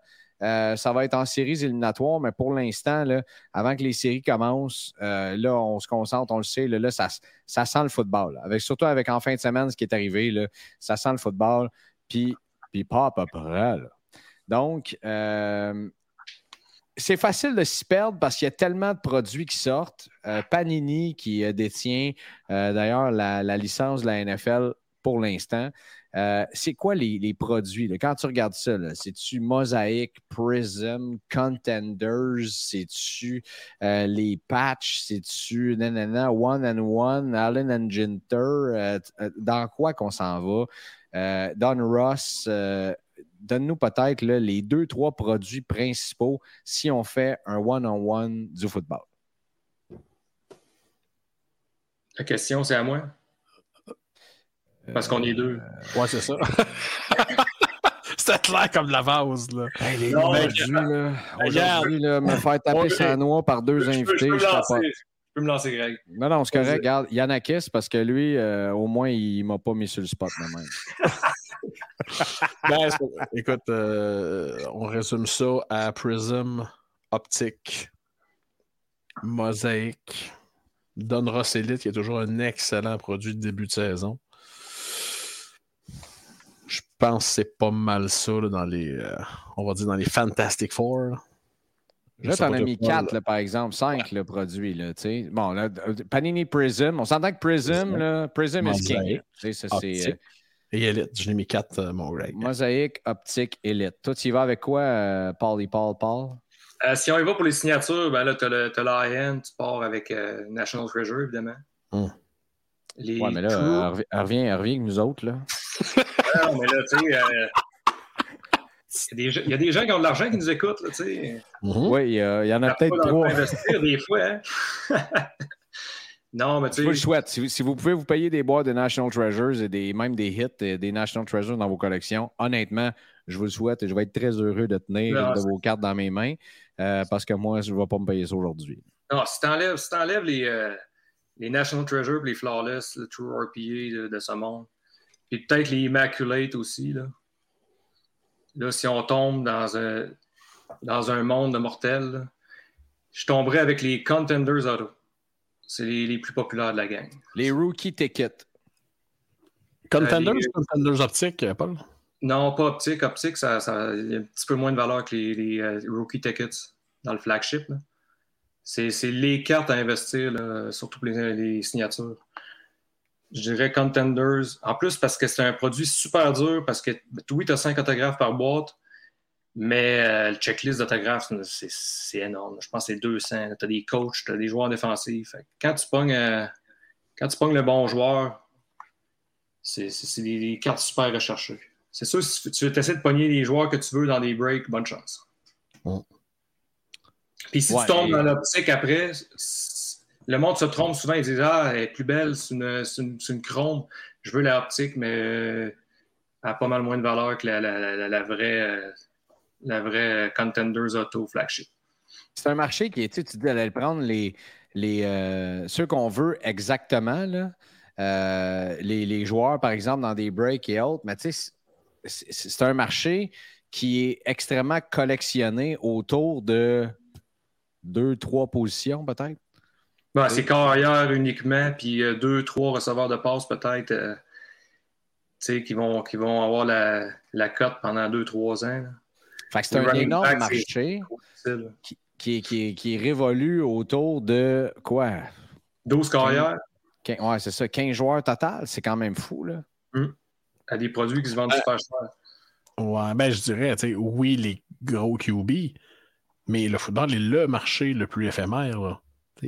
ça va être en séries éliminatoires, mais pour l'instant, avant que les séries commencent, là, on se concentre, on le sait, là, là, ça, ça sent le football. Avec, surtout avec en fin de semaine, ce qui est arrivé, là, ça sent le football, puis, puis pas à peu près. Donc, c'est facile de s'y perdre parce qu'il y a tellement de produits qui sortent. Euh, Panini, qui euh, détient euh, d'ailleurs la, licence de la NFL pour l'instant. C'est quoi les, produits? Quand tu regardes ça, c'est-tu Mosaic, Prism, Contenders? C'est-tu les patchs? C'est-tu nanana, One and One, Allen and Ginter? Dans quoi qu'on s'en va? Don Ross, donne-nous peut-être là, les deux, trois produits principaux si on fait un one-on-one du football. La question, c'est à moi? Parce qu'on est deux. Ouais, c'est ça. C'était clair comme de la vase, là. les Non, là, regarde. aujourd'hui, là, me faire taper sa noix par deux Je peux, je invités, peux je lancer. Je peux me lancer, Greg. Non, non, c'est correct. Regarde, Yannakis, parce que lui, euh, au moins, il m'a pas mis sur le spot de même. Ben, écoute, euh, on résume ça à Prism, Optique, Mosaic, Don Ross Elite, qui est toujours un excellent produit de début de saison. Je pense que c'est pas mal ça là, dans les, euh, on va dire dans les Fantastic Four. là. Là, t'en as mis quoi, quatre, là. là, par exemple, cinq le produit. Là, bon, là, Panini Prism, on s'entend que Prism, Prism. là, Prism is king. Ça, c'est Et Elite, je l'ai mis 4, mon Greg. Mosaïque, optique, élite. Toi, tu y vas avec quoi, euh, Paul et Paul, Paul? Euh, si on y va pour les signatures, ben là, tu as l'AN, tu pars avec euh, National Treasure, évidemment. Hmm. Les Ouais, mais là, euh, elle revient, elle revient avec nous autres, là. Non, mais là, tu sais, euh, il y a des gens- il y a des gens qui ont de l'argent qui nous écoutent, là, tu sais. Mhm. Oui, il y, a- il y en a peut-être trois. investir des fois, hein. non, mais Je vous le tu sais, souhaite. Si, si vous pouvez vous payer des boîtes de National Treasures et des, même des hits et des National Treasures dans vos collections, honnêtement, je vous le souhaite et je vais être très heureux de tenir Non, une de c'est- vos cartes dans mes mains euh, parce que moi, je ne vais pas me payer ça aujourd'hui. non, si si t'enlèves les, euh, les National Treasure et les Flawless, le True RPA de, de ce monde, puis peut-être les Immaculate aussi, là. Là, si on tombe dans un, dans un monde de mortels, là, je tomberais avec les Contenders Auto. C'est les, les plus populaires de la gang. Les rookie tickets. Contenders, Euh, les- Contenders Optique, euh, Paul? Non, pas optique. Optique, ça, ça il y a un petit peu moins de valeur que les, les, euh, rookie tickets dans le flagship. C'est c'est les cartes à investir, là, surtout pour les, les signatures. Je dirais Contenders. En plus, parce que c'est un produit super dur, parce que oui, tu as 5 autographes par boîte, mais euh, le checklist d'autographes, c'est c'est énorme. Je pense que c'est 200. Tu as des coachs, tu as des joueurs défensifs. Fait quand, tu pognes, euh, quand tu pognes le bon joueur, c'est c'est- c'est des, des cartes super recherchées. C'est sûr, si tu essaies de pogner les joueurs que tu veux dans des breaks, bonne chance. Mm. Puis si Ouais, tu tombes et- dans l'optique après, le monde se trompe souvent. Ils disent Ah, elle est plus belle, c'est une, c'est une, c'est une chrome. Je veux la optique, mais euh, elle a pas mal moins de valeur que la, la, la, la vraie, euh, la vraie Contenders Auto flagship. C'est un marché qui est, tu sais, tu dis d'aller prendre les, les, euh, ceux qu'on veut exactement, là. Euh, les, les joueurs, par exemple, dans des breaks et autres, mais tu sais, c'est- un marché qui est extrêmement collectionné autour de deux, trois positions, peut-être. Bon, c'est carrière uniquement, puis euh, deux, trois receveurs de passe peut-être euh, qui, vont, qui vont avoir la, la cote pendant deux, trois ans. là. Fait que c'est un énorme back, marché. Qui, qui, qui, qui est révolu autour de quoi? 12 carrières. Ouais, c'est ça. 15 joueurs total, c'est quand même fou, là. Hum. À des produits qui se vendent super cher. Ouais, ben je dirais, oui, les gros QB, mais le football est le marché le plus éphémère. Là.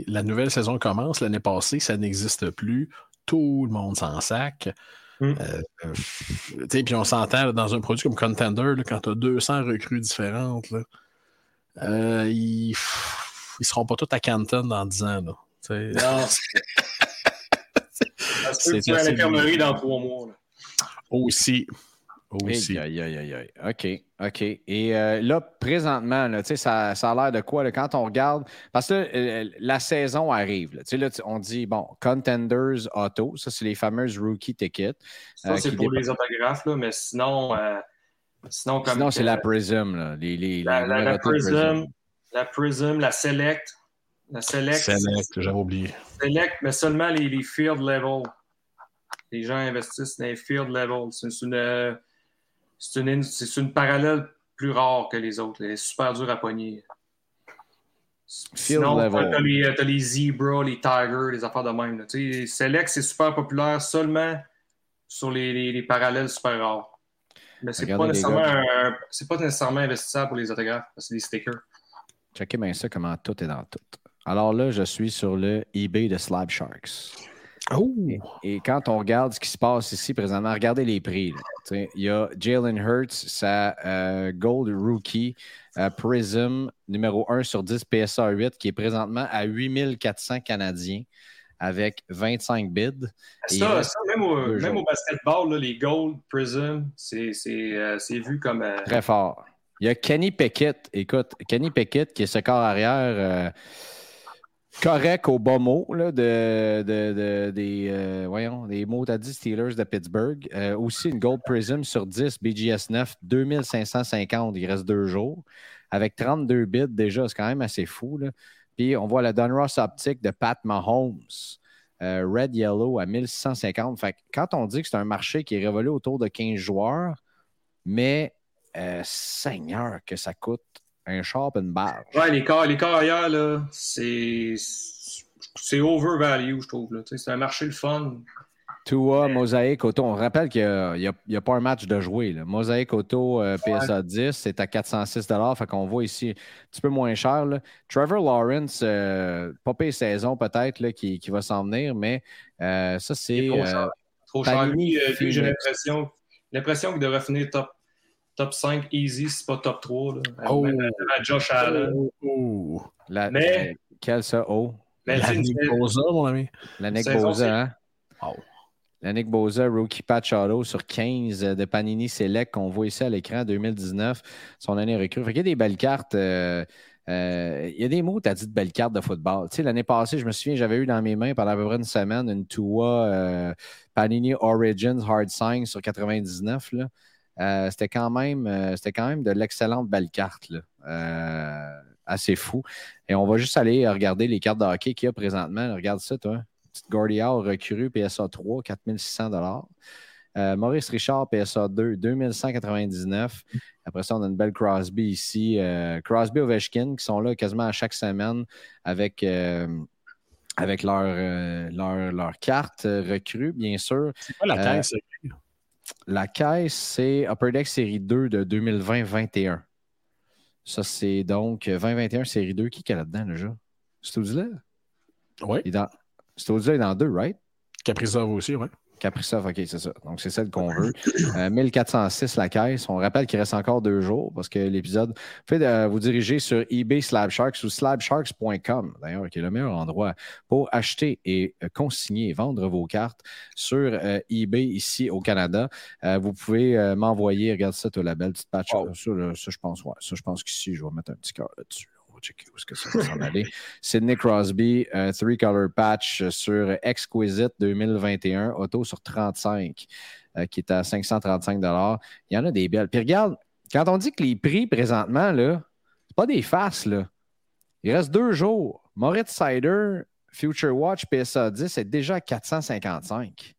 La nouvelle saison commence. L'année passée, ça n'existe plus. Tout le monde s'en sac. Mm. Euh, puis on s'entend dans un produit comme Contender, là, quand tu as 200 recrues différentes, là, euh, ils ne seront pas tous à Canton dans 10 ans. Là, non. C'est à l'infirmerie dans trois mois. Là. Aussi. Aussi. Aïe, aïe, aïe, aïe. OK, OK. Et euh, là, présentement, là, ça, ça a l'air de quoi là, quand on regarde? Parce que euh, la saison arrive. Là, là, on dit, bon, Contenders Auto, ça, c'est les fameuses rookie tickets. Ça, euh, c'est pour les autographes, là, mais sinon, sinon, comme sinon c'est la Prism. Là, les, les, la, la, la Prism, la Prism, la Select. La Select. Select, j'avais oublié. Select, mais seulement les, les field level. Les gens investissent dans les field level. C'est une c'est une, une, parallèle plus rare que les autres. Elle est super dure à pogner. Sinon, t'as les, as les Zebra, les Tigers, les affaires de même. Select, c'est super populaire seulement sur les, les, les parallèles super rares. Mais c'est pas, nécessairement pas nécessairement investissable pour les autographes, c'est des stickers. Checkez bien ça, comment tout est dans tout. Alors là, je suis sur le eBay de Slab Sharks. Oh. Et, quand on regarde ce qui se passe ici présentement, regardez les prix. il y a Jalen Hurts, sa euh, Gold Rookie euh, Prism numéro 1 sur 10 PSA 8 qui est présentement à 8400 Canadiens avec 25 bids. Ça, même, au, basketball, les Gold Prism, c'est euh, vu comme. Très fort. Il y a Kenny Pickett. Écoute, Kenny Pickett qui est ce corps arrière correct au bas mot de, de, des, euh, des mots, t'as dit Steelers de Pittsburgh. Euh, aussi une Gold Prism sur 10, BGS 9, 2550, il reste deux jours. Avec 32 bits déjà, c'est quand même assez fou. Puis on voit la Donruss Optique de Pat Mahomes. Euh, Red Yellow à 1650. Fait quand on dit que c'est un marché qui est révolu autour de 15 joueurs, mais Seigneur, que ça coûte un char une barge. Ouais, les corps, les ailleurs, là, c'est. C'est overvalue, je trouve. C'est un marché le fun. Tua, Mosaic Auto. On rappelle qu'il n'y a, pas un match de jouer. Là. Mosaic Auto euh, PSA 10, c'est à 406 Fait qu'on voit ici un petit peu moins cher. Trevor Lawrence, euh, pas payé saison peut-être qui, qui, va s'en venir, mais euh, ça, c'est. Trop cher. Lui, j'ai l'impression, l'impression qu'il devrait finir top top 5 easy, c'est pas top 3. Là. Oh. À Josh Allen. Oh. La, mais, quel ça? Oh. La Nick Boza, mon ami. La Nick Boza, hein? Oh. La Nick Boza, rookie patch auto sur 15 de Panini Select qu'on voit ici à l'écran 2019, son année recrue. il y a des belles cartes. Euh, euh, il y a des mots, tu as dit de belles cartes de football. Tu sais, l'année passée, je me souviens, j'avais eu dans mes mains pendant à peu près une semaine une Tua euh, Panini Origins Hard Sign sur 99. Là. Euh, c'était quand même euh, c'était quand même de l'excellente belle carte. Euh, assez fou. Et on va juste aller regarder les cartes de hockey qu'il y a présentement. Regarde ça, toi. Petite Gordia recrue PSA 3, 4600 Maurice Richard, PSA 2, 2199. Après ça, on a une belle Crosby ici. Crosby Ovechkin qui sont là quasiment à chaque semaine avec, avec leur, leur, leur, carte recrue, bien sûr. C'est pas la caisse? La caisse, c'est Upper Deck série 2 de 2020-21. Ça, c'est donc 2021 série 2. Qui est là-dedans déjà? Là Oui. C'est est dans 2, right? Caprizov aussi, oui. Capricov, OK, c'est ça. Donc, c'est celle qu'on veut. 1406 euh, la caisse. On rappelle qu'il reste encore deux jours parce que l'épisode fait de vous diriger sur eBay Slabsharks ou slabsharks.com, d'ailleurs, qui est le meilleur endroit pour acheter et euh, consigner et vendre vos cartes sur euh, eBay ici au Canada. vous pouvez m'envoyer, regarde ça, tu as la belle petite patch. Ça, ça, je pense, ouais. Ça, je pense qu'ici, je vais mettre un petit cœur là-dessus checker où est-ce que ça va s'en aller. Sidney Crosby, un three-color patch sur Exquisite 2021, auto sur 35, euh, qui est à 535 Il y en a des belles. Puis regarde, quand on dit que les prix présentement, là, c'est pas des faces, là. Il reste deux jours. Moritz Sider, Future Watch PSA 10 est déjà à 455.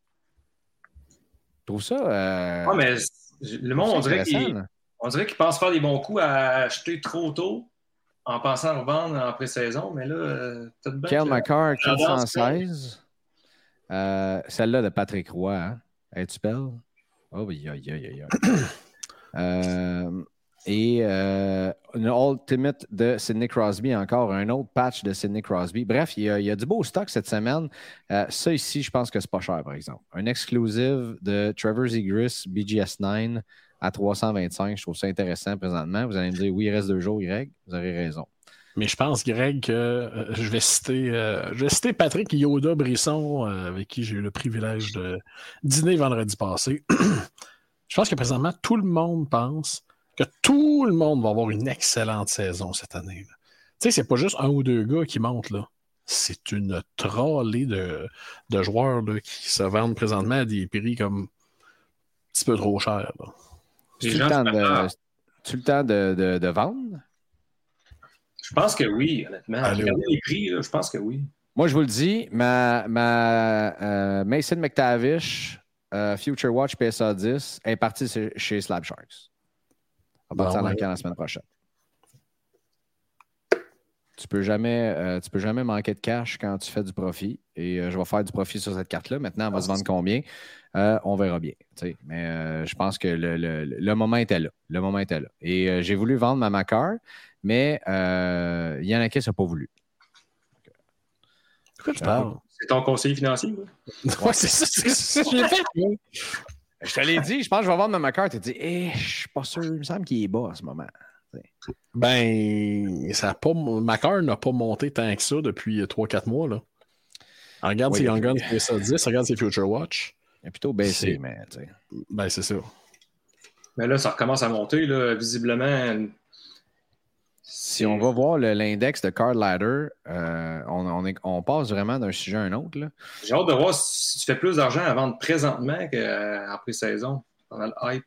Je trouve ça. Euh, mais le monde, on dirait qu'il on dirait qu'il pense faire des bons coups à acheter trop tôt en pensant revendre en pré-saison, mais là, euh, peut-être bien. Kel que- McCarr, Tendance, 416. Euh, Celle-là de Patrick Roy, hein? Es-tu belle? Oh, oui, aïe, aïe, aïe, aïe. Euh, et euh, une Ultimate de Sidney Crosby, encore un autre patch de Sidney Crosby. Bref, il y a, il y a du beau stock cette semaine. Euh, ça ici, je pense que c'est pas cher, par exemple. Un exclusive de Trevor Zegris BGS9 à 325. Je trouve ça intéressant présentement. Vous allez me dire, oui, il reste deux jours, Y. Vous avez raison. Mais je pense, Greg, que euh, je, vais citer, euh, je vais citer Patrick Yoda Brisson, euh, avec qui j'ai eu le privilège de dîner vendredi passé. je pense que présentement, tout le monde pense que tout le monde va avoir une excellente saison cette année. Tu sais, c'est pas juste un ou deux gars qui montent là. C'est une trollée de, joueurs là, qui se vendent présentement à des prix comme un petit peu trop chers. Tu le temps, de, tu le temps de, de- de vendre? Je pense que oui, honnêtement. Regardez les prix, là, je pense que oui. Moi, je vous le dis, ma, ma euh, Mason McTavish euh, Future Watch PSA 10 est partie chez- Slab Sharks. On va partir dans le ouais. camp la semaine prochaine. Tu peux jamais, euh, tu peux jamais manquer de cash quand tu fais du profit. Et euh, je vais faire du profit sur cette carte-là. Maintenant, elle va se vendre combien? Euh, on verra bien. Mais euh, je pense que le, le- le moment était là. Le moment était là. Et euh, j'ai voulu vendre ma Macar, mais euh, Yannick n'a pas voulu. Pourquoi tu parles? C'est ton conseiller financier, oui. Ouais, c'est ça, c'est ça fait. moi. Je te l'ai dit, je pense que je vais vendre ma Macar. Tu as dit, eh, je suis pas sûr. Il me semble qu'il est bas en ce moment. Ben, ça a pas, Macar n'a pas monté tant que ça depuis 3-4 mois. Là. Regarde Oui, ses Young Guns PSA 10, regarde ses Future Watch. Il a plutôt baissé, C'est- mais tu sais. Ben, c'est ça. Mais là, ça recommence à monter, là, visiblement. Si on va voir le- l'index de Card Ladder, euh, on, on est- on passe vraiment d'un sujet à un autre. là. J'ai hâte de voir si tu fais plus d'argent à vendre présentement qu'en pré-saison, pendant le hype.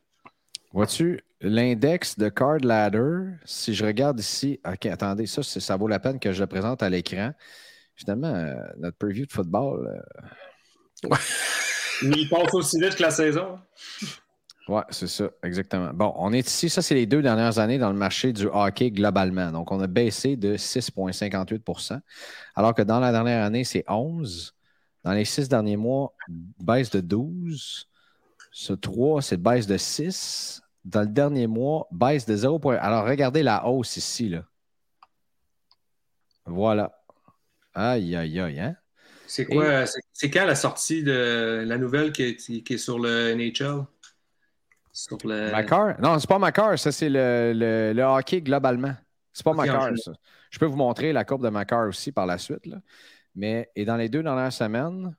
Vois-tu, l'index de Card Ladder, si je regarde ici, OK, attendez, ça, ça vaut la peine que je le présente à l'écran. Finalement, euh, notre preview de football, euh, Il passe aussi vite que la saison. ouais, c'est ça, exactement. Bon, on est ici, ça, c'est les deux dernières années dans le marché du hockey globalement. Donc, on a baissé de 6,58% alors que dans la dernière année, c'est 11% Dans les six derniers mois, baisse de 12 Ce 3, c'est baisse de 6 Dans le dernier mois, baisse de 0. Alors, regardez la hausse ici, là. Voilà. Aïe, aïe, aïe, hein? C'est quoi? c'est- C'est quand la sortie de la nouvelle qui est, qui est sur le NHL? Sur le... Macar? Non, c'est pas Macar, ça c'est le, le- le hockey globalement. C'est pas Macar, ça. Je peux vous montrer la courbe de Macar aussi par la suite. Là. Mais, et dans les deux dernières semaines,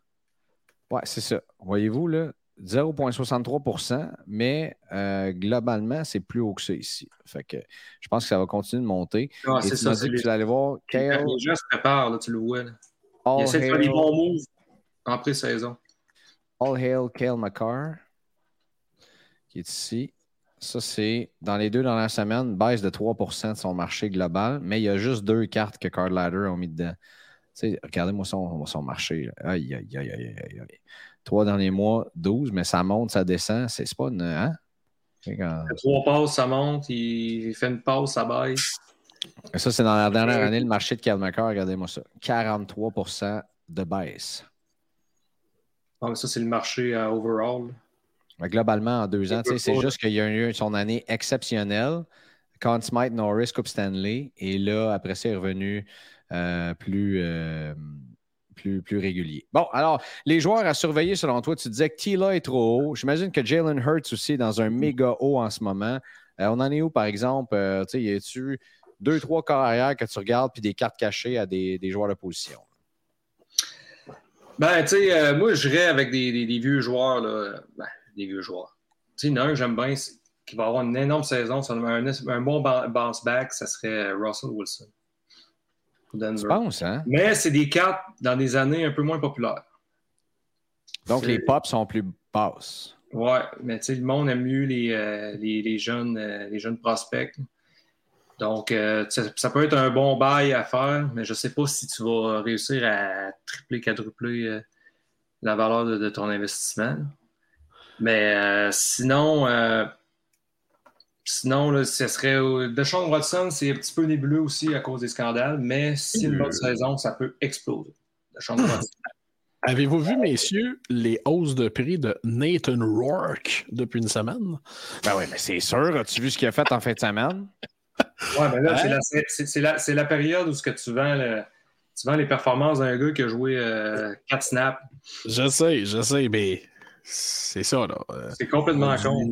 ouais, c'est ça. Voyez-vous, là, 0,63% mais euh, globalement, c'est plus haut que ça ici. Fait que je pense que ça va continuer de monter. Ah, et tu ça. m'as c'est dit que les- tu allais voir Kale Les gens se préparent, là, tu le vois. là. All Ils essaient de faire des Hail, bons moves en pré-saison. All Hail Kale McCarr, qui est ici. Ça, c'est dans les deux dernières semaines, baisse de 3% de son marché global, mais il y a juste deux cartes que Card Ladder ont mis dedans. Regardez-moi son, son marché. aïe, aïe, aïe, aïe, aïe. Trois derniers mois, 12, mais ça monte, ça descend. C'est pas une. Hein? Quand- Trois passes, ça monte. Il fait une passe, ça baisse. Et Ça, c'est dans la dernière année, le marché de McCarr. Regardez-moi ça. 43% de baisse. Ah, mais ça, c'est le marché euh, overall. Mais Globalement, en deux ans, c'est juste qu'il y a eu son année exceptionnelle. Conn Smythe, Norris, Coupe Stanley. Et là, après ça, il est revenu euh, plus, euh, plus, régulier. Bon, alors, les joueurs à surveiller selon toi, tu disais que Tila est trop haut. J'imagine que Jalen Hurts aussi est dans un méga haut en ce moment. Euh, on en est où, par exemple? Euh, tu sais, y a-tu deux, trois carrières que tu regardes puis des cartes cachées à des, des joueurs de position? Ben, tu sais, euh, moi, je dirais avec des, vieux joueurs, là, ben, des vieux joueurs. Tu sais, il y en a un que j'aime bien, qui va avoir une énorme saison, un, un bon bounce back, ça serait Russell Wilson. Pour Denver. Tu penses, hein? Mais c'est des cartes dans des années un peu moins populaires. Donc, les pops sont plus basses. Ouais, mais tu sais, le monde aime mieux les, euh, les, les jeunes, euh, les jeunes prospects. Donc, euh, ça, peut être un bon bail à faire, mais je ne sais pas si tu vas réussir à tripler, quadrupler la valeur de, de ton investissement. Mais sinon, Sinon, là, ce serait. Deshaun Watson, c'est un petit peu nébuleux aussi à cause des scandales, mais si une bonne saison, ça peut exploser. Deshaun Watson. Avez-vous vu, messieurs, les hausses de prix de Nathan Rourke depuis une semaine? Ben oui, mais c'est sûr. As-tu vu ce qu'il a fait en fin de semaine? Oui, mais là, hein? c'est la, la, période où ce que tu vends, le, tu vends les performances d'un gars qui a joué 4 euh, snaps. Je sais, je sais, mais c'est ça, là. C'est complètement con.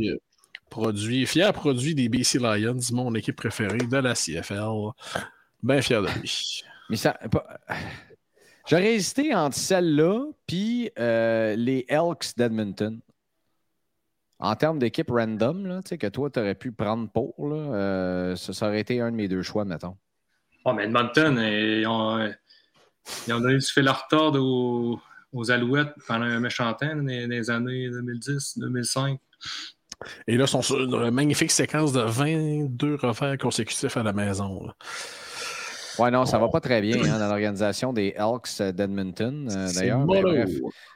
Produit, fier produit des BC Lions, mon équipe préférée de la CFL. Bien fier de lui. Mais ça. J'aurais hésité entre celle-là puis euh, les Elks d'Edmonton. En termes d'équipe random, là, que toi, tu aurais pu prendre pour, là, euh, ça, aurait été un de mes deux choix, mettons. Oh, mais Edmonton, ils ont, ils ont donné du fil à retordre aux, aux, Alouettes pendant un méchant temps, dans les, années 2010, 2005. Et là, ils sont sur une magnifique séquence de 22 revers consécutifs à la maison. Là. Ouais, non, ça va pas très bien hein, dans l'organisation des Elks d'Edmonton, euh, d'ailleurs.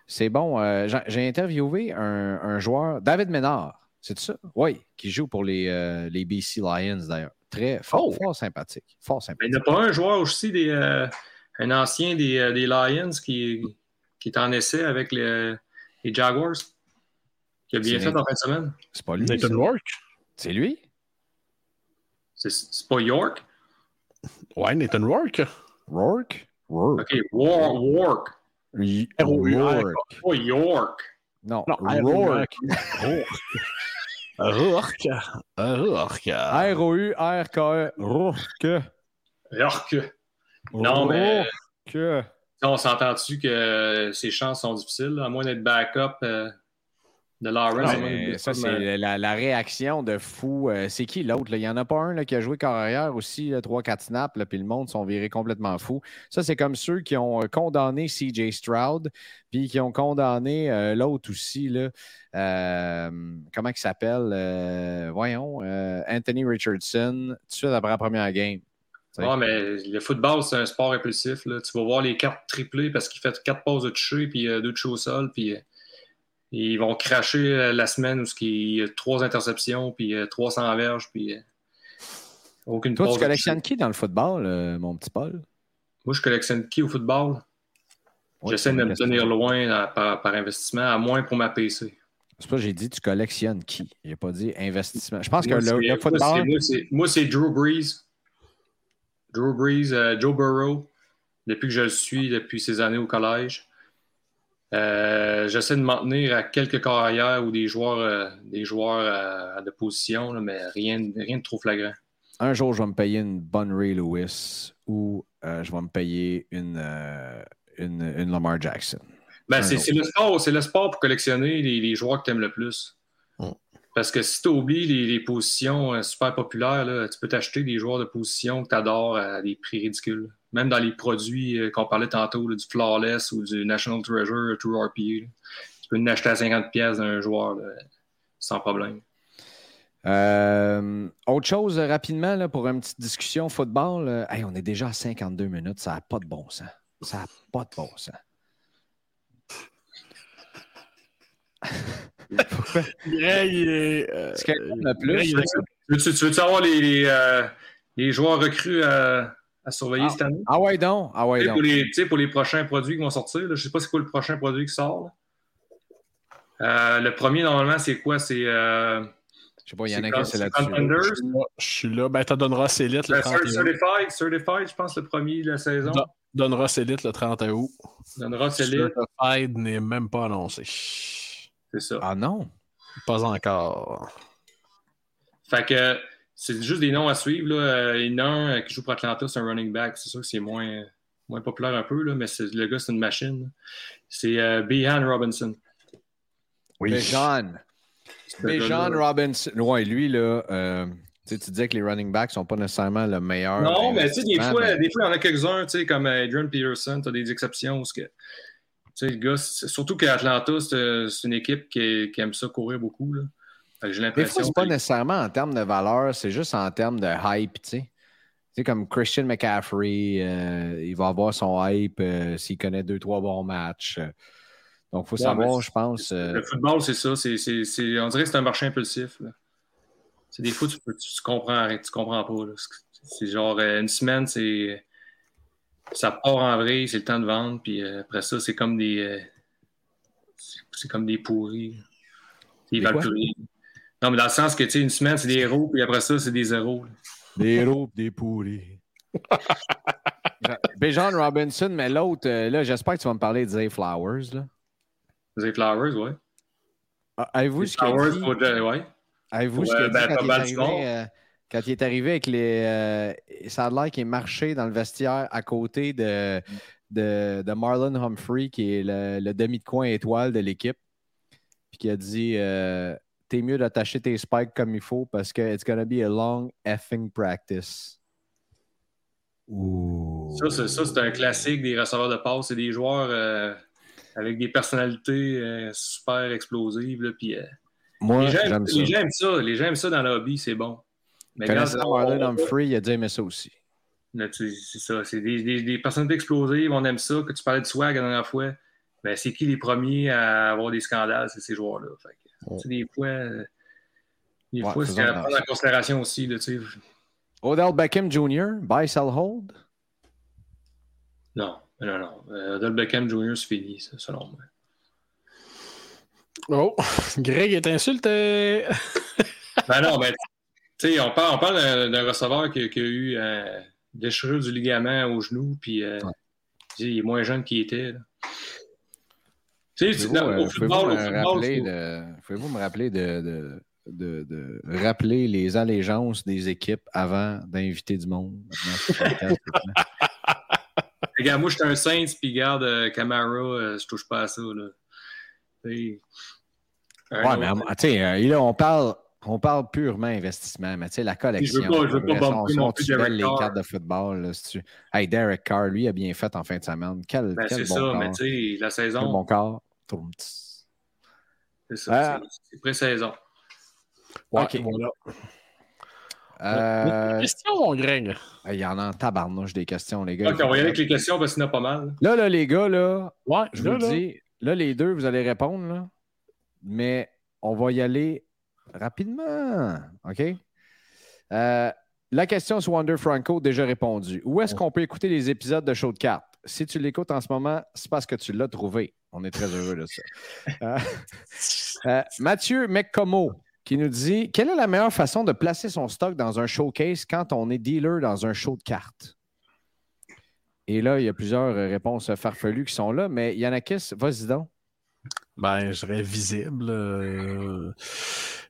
c'est bon. Euh, j'ai interviewé un, joueur, David Ménard, c'est ça? Oui, qui joue pour les, euh, les BC Lions, d'ailleurs. Très fort, oh! fort sympathique. Fort sympathique. il n'y a pas un joueur aussi, des, un ancien des, des, Lions qui, qui est en essai avec les, les Jaguars, qui a bien fait en fin de semaine? C'est pas lui. Nathan Rourke. C'est lui? C'est pas York? Ouais, Nathan Rourke. Rourke? Rourke. OK, War, Rourke. Rourke. Pas York. Non, non Rourke. Rourke. Rourke. R-O-U-R-K-E. Rourke. Rourke. Non, mais. On s'entend-tu que ces chances sont difficiles, à moins d'être backup euh, de Lawrence? ça, c'est la, réaction de fou. Euh, c'est qui l'autre? Il n'y en a pas un là, qui a joué carrière aussi, 3-4 snaps, puis le monde sont virés complètement fous. Ça, c'est comme ceux qui ont euh, condamné CJ Stroud, puis qui ont condamné l'autre aussi. Là, comment il s'appelle? voyons, Anthony Richardson, tout de suite après la première game. Oui, mais le football, c'est un sport impulsif. Là. Tu vas voir les cartes triplées parce qu'il fait quatre pauses de toucher puis euh, deux touchés au sol. Puis euh, ils vont cracher euh, la semaine où il y a trois interceptions puis 300 verges. Puis aucune Toi, tu collectionnes qui dans le football, mon petit Paul? Moi, je collectionne qui au football? J'essaie de me tenir loin par, investissement, à moins pour ma PC. C'est pas j'ai dit tu collectionnes qui? J'ai pas dit investissement. Je pense que le, football. Moi, c'est Drew Brees. Drew Brees, euh, Joe Burrow, depuis que je le suis, depuis ses années au collège. Euh, j'essaie de m'en tenir à quelques carrières ou des joueurs, euh, des joueurs de position, mais rien, rien de trop flagrant. Un jour, je vais me payer une bonne Ray Lewis ou je vais me payer une, une, Lamar Jackson. Ben, c'est le sport, c'est le sport pour collectionner les, joueurs que tu aimes le plus. Parce que si tu oublies les, positions euh, super populaires, tu peux t'acheter des joueurs de position que tu adores à des prix ridicules. Même dans les produits euh, qu'on parlait tantôt, du Flawless ou du National Treasure True RPA. Tu peux en acheter à 50 pièces d'un joueur sans problème. Euh, autre chose rapidement là, pour une petite discussion football. on est déjà à 52 minutes, ça n'a pas de bon sens. Ça n'a pas de bon sens. il est. Euh, plus? Tu, veux savoir les, euh, les, joueurs recrues à, à surveiller ah, cette année? Ah ouais, donc. Ah ouais, donc. Pour, les, pour les prochains produits qui vont sortir, je ne sais pas c'est quoi le prochain produit qui sort. Euh, le premier, normalement, c'est quoi? C'est. Euh, je sais pas, il y en a qui c'est là-dessus. Je suis là. Ben, tu donneras Célite le 30 Certified, Certified, je pense, le premier de la saison. Donnera Célite le 30 août. Donnera Célite. Certified n'est même pas annoncé. C'est ça. Ah non? Pas encore. Fait que c'est juste des noms à suivre. Là. Il y en a un qui joue pour Atlanta, c'est un running back. C'est sûr que c'est moins, moins populaire un peu, là, mais le gars, c'est une machine. C'est euh, Behan Robinson. Oui. Behan. Behan Robinson. Ouais, lui, là. Euh, tu disais que les running backs ne sont pas nécessairement le meilleur. Non, mais tu sais, des fois, des fois, il y en a quelques-uns, tu sais, comme Adrian Peterson, tu as des exceptions. Parce que sais, le gars, surtout qu'Atlanta, c'est une équipe qui, aime ça courir beaucoup. J'ai l'impression. Des fois, pas nécessairement en termes de valeur, c'est juste en termes de hype, tu sais. Tu comme Christian McCaffrey, euh, il va avoir son hype euh, s'il connaît deux, trois bons matchs. Donc, il faut savoir, je pense. Le football, c'est ça. on dirait que c'est un marché impulsif. des fois, tu, peux, tu, comprends, tu comprends pas. C'est genre euh, une semaine, c'est ça part en vrai, c'est le temps de vendre, puis euh, après ça, c'est comme des. Euh, c'est comme des pourris. Ils valent plus rien. Non, mais dans le sens que, tu sais, une semaine, c'est des héros, puis après ça, c'est des zéros. Des héros, des pourris. John Robinson, mais l'autre, là, j'espère que tu vas me parler de Zay Flowers. Là. Zay Flowers, oui. Ah, avez-vous ce a dit? Ouais. Avez-vous ce dit ben, quand, il est arrivé, euh, quand il est arrivé avec les... Euh, ça a l'air qu'il est marché dans le vestiaire à côté de, de, de Marlon Humphrey, qui est le, demi de coin étoile de l'équipe. Puis qui a dit euh, T'es mieux d'attacher tes spikes comme il faut parce que it's gonna be a long effing practice. Ça, c'est un classique des receveurs de passe. C'est des joueurs avec des personnalités euh, super explosives. puis, euh, Moi, les gens, j'aime ça. Les gens aiment ça. Les gens aiment ça dans le hobby, c'est bon. Mais Connaissant Marlon Humphrey, il a dit aimer ça aussi. C'est ça. C'est des, des, des, personnalités explosives. On aime ça. Que tu parlais de swag la dernière fois. Ben, c'est qui les premiers à avoir des scandales? C'est ces joueurs-là. Des fois, des fois c'est à prendre en considération aussi. Là, Odell Beckham Jr., buy, sell, hold? Non. Non, non. Euh, Odell Beckham Jr., c'est fini, ça, selon moi. Oh, Greg est insulté. ben non, mais tu sais, on parle, on parle d'un receveur qui, qui, a eu euh, déchirure du ligament au genou, puis euh, il est moins jeune qu'il était. Tu sais, au football, au football. Pouvez-vous me rappeler de, de, de, de, rappeler les allégeances des équipes avant d'inviter du monde? Regarde, moi, je suis un Saints, puis garde euh, Camara, euh, je touche pas à ça. Là. ouais, mais euh, là, on parle, on parle purement investissement, mais tu sais, la collection. Je veux pas, je veux pas bomber non plus Derek les cartes de football. Là, tu... Hey, Derek Carr, lui, a bien fait en fin de semaine. Quel, ben, quel c'est bon ça, corps. mais tu sais, la saison. Quel bon corps. C'est ça, ah. c'est pré-saison. Ouais, OK. Voilà. Euh... Question, Greg? Il y en a en tabarnouche des questions, les gars. Ok, on va y aller avec les questions parce qu'il y en a pas mal. Là, là, les gars, là, ouais, je vous dis, là, les deux, vous allez répondre, là, mais on va y aller rapidement. OK? Euh, la question sur Wonder Franco, déjà répondu. Où est-ce qu'on peut écouter les épisodes de Show de cartes? Si tu l'écoutes en ce moment, c'est parce que tu l'as trouvé. On est très heureux de ça. Euh, euh, Mathieu McComo, qui nous dit Quelle est la meilleure façon de placer son stock dans un showcase quand on est dealer dans un show de cartes? Et là, il y a plusieurs réponses farfelues qui sont là, mais Yannakis, vas-y donc. Ben, je dirais visible. Euh,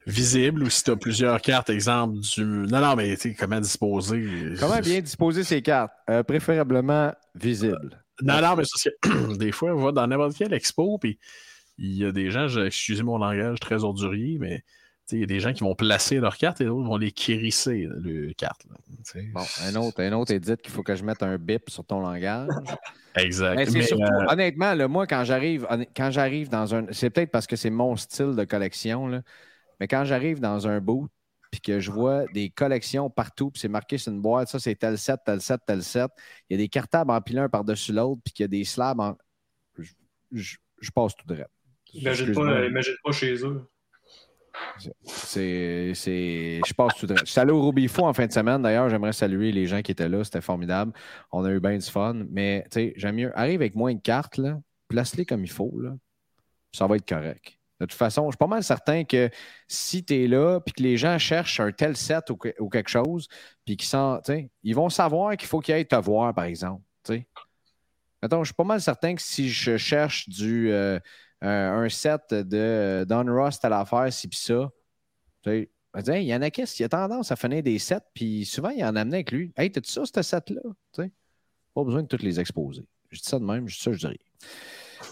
visible, ou si tu as plusieurs cartes, exemple du. Non, non, mais tu sais, comment disposer? Comment bien disposer ses cartes? Euh, préférablement visible. non, non, mais c'est que des fois, on va dans n'importe quel expo, puis il y a des gens, excusez mon langage très ordurier, mais il y a des gens qui vont placer leurs cartes et d'autres vont les kérisser, les cartes. bon, un autre, un autre est dit qu'il faut que je mette un bip sur ton langage. exact. Mais, surtout, euh, honnêtement, moi, quand j'arrive, quand j'arrive dans un. C'est peut-être parce que c'est mon style de collection, là, mais quand j'arrive dans un boot puis que je vois des collections partout, puis c'est marqué sur une boîte, ça c'est tel set, tel set, tel set. Il y a des cartables empilés un par-dessus l'autre, puis qu'il y a des slabs en. Je, passe tout droit. Imagine pas, imagine pas chez eux. C'est, je passe tout de Je suis allé au Rubifo en fin de semaine. D'ailleurs, j'aimerais saluer les gens qui étaient là. C'était formidable. On a eu bien du fun. Mais, tu sais, j'aime mieux. Arrive avec moins de cartes, là. Place-les comme il faut, là. Ça va être correct. De toute façon, je suis pas mal certain que si tu es là, puis que les gens cherchent un tel set ou, quelque chose, puis qu'ils ils vont savoir qu'il faut qu'ils aillent te voir, par exemple. sais. Attends, je suis pas mal certain que si je cherche du. Euh, un set de Don Ross à l'affaire, si pis ça. il y en a qui a tendance à finir des sets, puis souvent, il en amenait avec lui. Hey, t'as-tu ça, ce set-là? Pas besoin de toutes les exposer. Je dis ça de même, je dis ça, je dirais.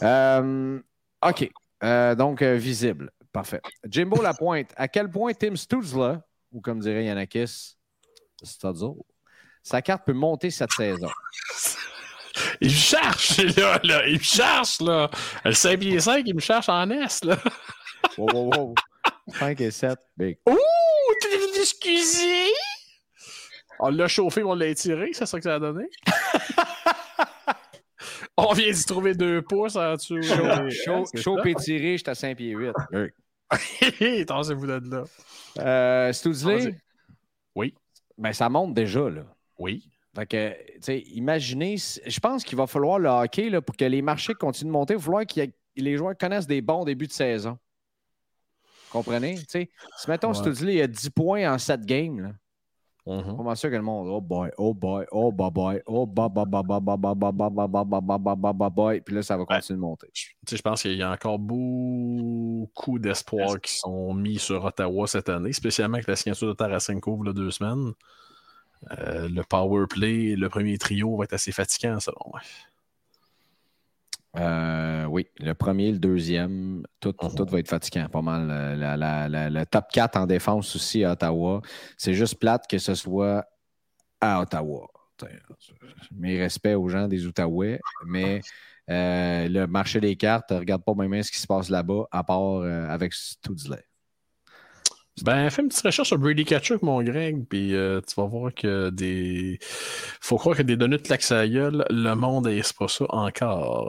Euh, OK. Euh, donc, euh, visible. Parfait. Jimbo Lapointe. À quel point Tim Stutzla, ou comme dirait Yanakis, Stutzla, sa carte peut monter cette saison? Il me cherche, là, là. Il me cherche, là. Le 5 pieds 5, il me cherche en S, là. wow, wow, wow. 5 et 7, big. Ouh! Excusez! On l'a chauffé, on l'a étiré, c'est ça que ça a donné? On vient d'y trouver deux pouces en dessous. Chaud, chaud, étiré, j'étais à 5 pieds 8. Tassez-vous de là. Euh, Studsley? Oui. Ben, ça monte déjà, là. Oui. Fait que, tu sais, imaginez, je pense qu'il va falloir le hockey, là, pour que les marchés continuent de monter, il va falloir que les joueurs connaissent des bons débuts de saison. Comprenez? Tu sais, si mettons, Ouais. Studsley a 10 points en 7 games, là, Mhm. Comment sûr que le monde, oh boy, oh boy, oh boy, boy, oh boy, boy, boy, boy, boy, boy, boy, boy, boy, boy, boy, boy, boy, boy, boy, boy, puis là, ça va continuer de monter. Tu sais, je pense qu'il y a encore beaucoup d'espoirs qui sont mis sur Ottawa cette année, spécialement avec la signature de Tarasenko il y a deux semaines. Euh, le power play, le premier trio va être assez fatigant, selon moi. Euh, oui, le premier, le deuxième, tout, Mhm. tout va être fatigant, pas mal. Euh, la- la- la- le top 4 en défense aussi à Ottawa. C'est juste plate que ce soit à Ottawa. Mes respects aux gens des Outaouais, mais euh, le marché des cartes, regarde pas même ce qui se passe là-bas, à part euh, avec Studsley. Ben, fais une petite recherche sur Brady Kachuk, mon Greg, puis euh, tu vas voir que des. Faut croire que des données de claque à la gueule, le monde n'est pas ça encore.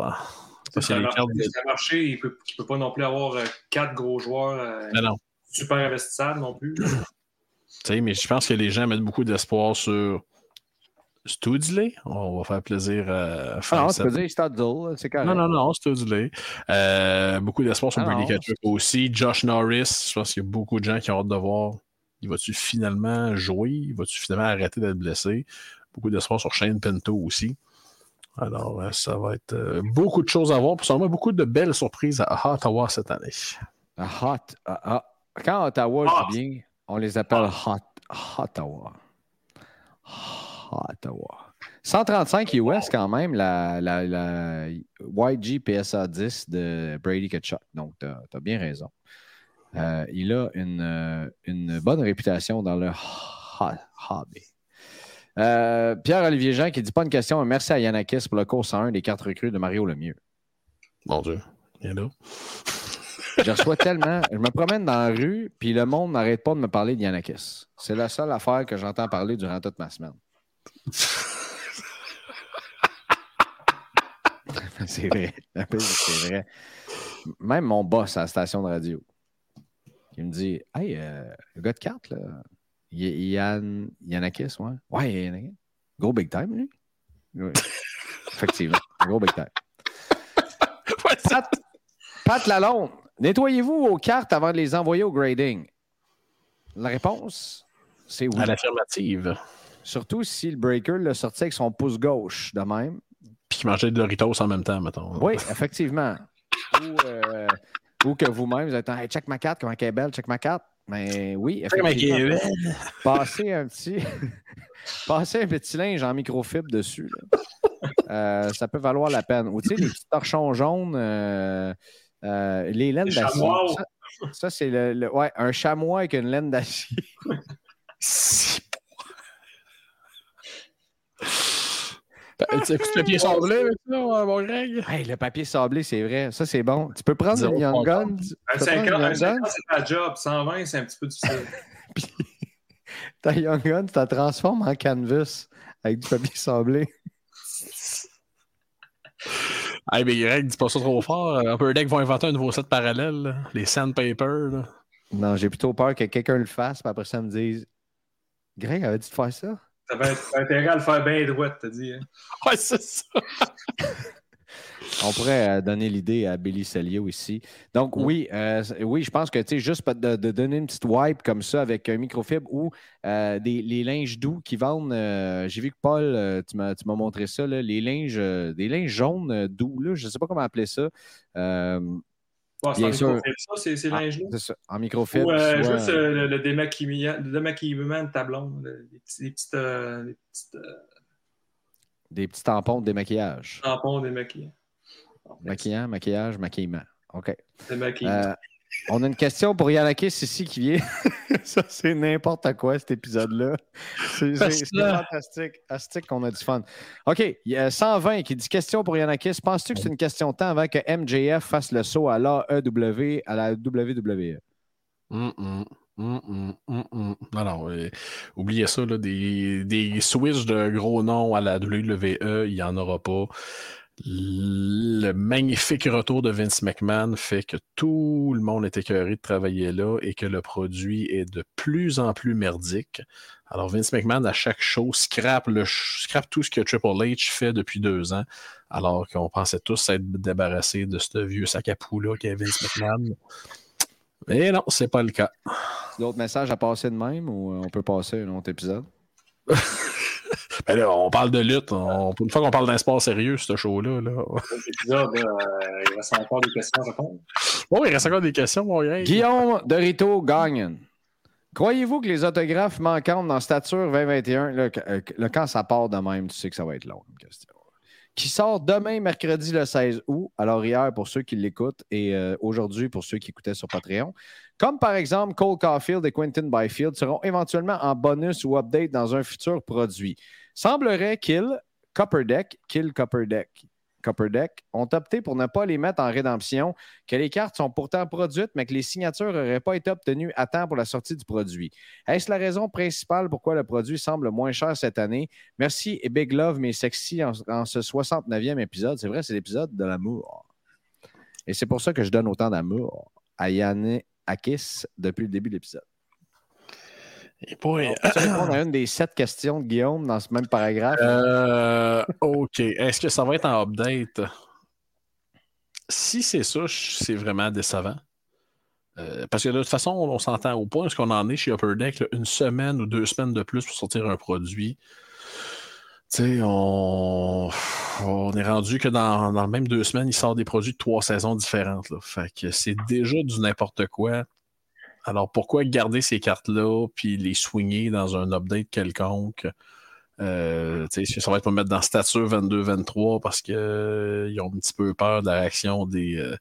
Parce C'est qu'il y a un les cartes marché, de- il ne peut, pas non plus avoir euh, quatre gros joueurs euh, non. super investissables non plus. Tu sais, mais je pense que les gens mettent beaucoup d'espoir sur Studley? On va faire plaisir à Ah faire non, ça. tu peux dire Studsley, c'est correct. Non, non, non, Studley. Euh, beaucoup d'espoir sur Ah Brady. Kachuk aussi. Josh Norris, je pense qu'il y a beaucoup de gens qui ont hâte de voir. Il va-tu finalement jouer? Il va-tu finalement arrêter d'être blessé? Beaucoup d'espoir sur Shane Pinto aussi. Alors, euh, ça va être euh, beaucoup de choses à voir. Pour sûrement beaucoup de belles surprises à Ottawa cette année. Ah, Hot. ah, ah. Quand Ottawa Hot. joue bien, on les appelle Hot. Ottawa. Ottawa. 135 US quand même, la, la, la YG PSA 10 de Brady Kachuk. Donc, tu as, bien raison. Euh, il a une, euh, une bonne réputation dans le ho- hobby. Euh, Pierre-Olivier Jean qui dit pas une question. Merci à Yanakis pour le cours 101 des cartes recrues de Mario Lemieux. Mon Dieu. Là. Je reçois tellement. Je me promène dans la rue, puis le monde n'arrête pas de me parler de Yanakis. C'est la seule affaire que j'entends parler durant toute ma semaine. c'est vrai. C'est vrai. Même mon boss à la station de radio, il me dit Hey, euh, le gars de carte, là, Y- Yann, Yanakis, ouais. Ouais, Yanakis. Gros big time, lui. Oui. Effectivement. Gros big time. Pat, Pat Lalonde, nettoyez-vous vos cartes avant de les envoyer au grading? La réponse, c'est oui. À l'affirmative. Surtout si le breaker l'a sorti avec son pouce gauche de même. Puis qui mangeait des Doritos en même temps, mettons. Oui, effectivement. ou, euh, ou que vous-même, vous êtes en hey, check ma carte, comment elle est belle, check ma carte. Mais oui, effectivement. Passez un petit. Passez un petit linge en microfibre dessus. là. Euh, ça peut valoir la peine. Ou tu sais, les petits torchons jaunes, euh, euh, les laines Les d'acier. chamois. Ça, ça, c'est le, le- Ouais, un chamois avec une laine d'acier. Tu de papier sablé avec ça, mon Greg? Hey, le papier sablé, c'est vrai. Ça, c'est bon. Tu peux prendre Zéro une Young Gun. tu Un peux 50, prendre une un Young 50 Gun, c'est ta job. 120, c'est un petit peu difficile. ta Young Gun, tu la transformes en canvas avec du papier sablé. Hey, mais Greg, dis pas ça trop fort. Euh, Upper Deck va inventer un nouveau set parallèle. là. Les sandpaper. Là. Non, j'ai plutôt peur que quelqu'un le fasse, puis après ça me dise Greg avait dit de faire ça. T'avais intérêt à le faire bien droit, t'as dit. hein. Ouais, c'est ça. On pourrait euh, donner l'idée à Billy Cellier ici. Donc, Mm. oui, euh, oui, je pense que tu sais, juste de, de donner une petite wipe comme ça avec un microfibre ou euh, des, les linges doux qui vendent. euh, J'ai vu que Paul, tu m'as tu m'as montré ça, là, les linges, euh, des linges jaunes euh, doux, là, je ne sais pas comment appeler ça. Euh, Bon, c'est Bien en sûr. microfibre, ça, ces, ces Ah, linges-là. c'est ça, en microfibre. Ou euh, soit- juste euh, le, le démaquillement, le démaquillement de ta blonde. le- Les, petits, les petites, euh, les petites euh, des petits tampons de démaquillage. tampons démaquillants. Maquillant, maquillage, maquillement. OK. Démaquillement. On a une question pour Yanakis ici qui vient. ça, c'est n'importe quoi, cet épisode-là. C'est fantastique. Astique qu'on a du fun. OK, il y a 120 qui dit question pour Yanakis. Penses-tu que c'est une question de temps avant que MJF fasse le saut à l'AEW, à la WWE? Hum, hum, hum, hum. Non, non, euh, oubliez ça, là, des, des switches de gros noms à la WWE, il n'y en aura pas. Le magnifique retour de Vince McMahon fait que tout le monde est écœuré de travailler là et que le produit est de plus en plus merdique. Alors Vince McMahon, à chaque show, scrape, le, scrape tout ce que Triple H fait depuis deux ans, alors qu'on pensait tous être débarrassés de ce vieux sac à poux-là qu'est Vince McMahon. Mais non, c'est pas le cas. D'autres messages à passer de même ou on peut passer à un autre épisode? Ben là, on parle de lutte. une fois qu'on parle d'un sport sérieux, ce show-là. Là. Épisode, euh, il reste encore des questions à répondre. Oui, il reste encore des questions, mon gars. Guillaume Dorito Gagnon. Croyez-vous que les autographes manquantes dans Stature 2021, là, quand ça part de même, tu sais que ça va être long comme question. Qui sort demain, mercredi le 16 août. Alors, hier, pour ceux qui l'écoutent et euh, aujourd'hui, pour ceux qui écoutaient sur Patreon. Comme par exemple, Cole Caulfield et Quentin Byfield seront éventuellement en bonus ou update dans un futur produit. Semblerait qu'il, Copperdeck, Kill Copperdeck, Copperdeck, ont opté pour ne pas les mettre en rédemption, que les cartes sont pourtant produites, mais que les signatures n'auraient pas été obtenues à temps pour la sortie du produit. Est-ce la raison principale pourquoi le produit semble moins cher cette année? Merci et big love, mes sexy, en, ce 69e épisode. C'est vrai, c'est l'épisode de l'amour. Et c'est pour ça que je donne autant d'amour à Akis depuis le début de l'épisode. Et pour... répondre à une des sept questions de Guillaume dans ce même paragraphe? Euh, OK. Est-ce que ça va être en update? Si c'est ça, c'est vraiment décevant. Euh, parce que de toute façon, on, s'entend au point ce qu'on en est chez Upper Deck, une semaine ou deux semaines de plus pour sortir un produit. Sais, on... est rendu que dans, même deux semaines, il sort des produits de trois saisons différentes. Fait que c'est déjà du n'importe quoi. Alors pourquoi garder ces cartes-là puis les swinguer dans un update quelconque? Euh, ça va être pour mettre dans stature 22-23 parce qu'ils ont un petit peu peur de la réaction des, euh,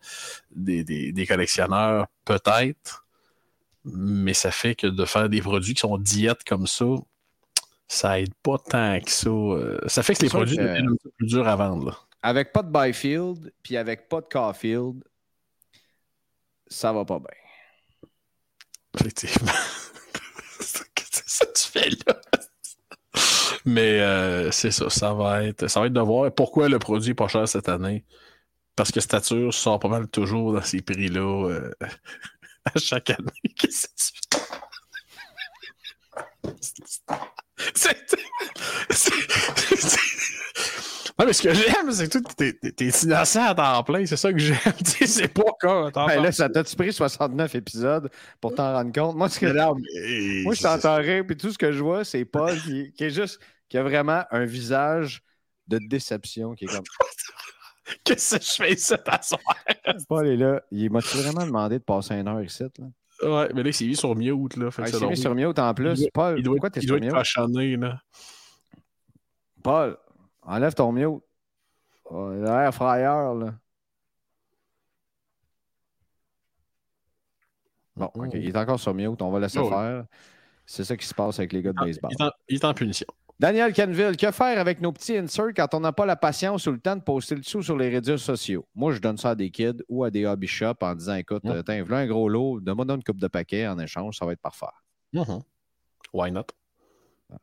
des, collectionneurs, peut-être. Mais ça fait que de faire des produits qui sont diètes comme ça, ça aide pas tant que ça. ça fait que les produits deviennent un peu plus durs à vendre. Avec pas de Byfield, puis avec pas de Caulfield, ça va pas bien. Effectivement. c'est ça que tu fais là. Mais euh, c'est ça, ça va être ça va être de voir pourquoi le produit n'est pas cher cette année. Parce que Stature sort pas mal toujours dans ces prix-là euh, à chaque année. Qu'est-ce que? Non, mais ce que j'aime, c'est que t'es, t'es innocent à temps plein. C'est ça que j'aime. c'est pas encore. Ben là, ça t'a-tu pris 69 épisodes pour t'en rendre compte? Moi, ce que, moi je t'entends rire, puis tout ce que je vois, c'est Paul qui, qui, est juste, qui a vraiment un visage de déception qui est comme. Qu'est-ce que je fais ici à soir? Paul est là. Il m'a vraiment demandé de passer une heure ici, là? Ouais, mais là, il s'est mis sur mute, là. il s'est mis sur mute en plus. Il Paul, il doit, pourquoi t'es il sur doit être là. Paul, Enlève ton mute. Oh, l'air frayeur, là. Bon, OK. Il est encore sur mute. On va laisser faire. C'est ça qui se passe avec les gars de baseball. Il est en, punition. Daniel Canville, que faire avec nos petits inserts quand on n'a pas la patience ou le temps de poster le dessous sur les réseaux sociaux? Moi, je donne ça à des kids ou à des hobby shops en disant écoute, ouais. tiens, un gros lot, donne-moi une coupe de paquet en échange, ça va être parfait. Mm-hmm. Why not?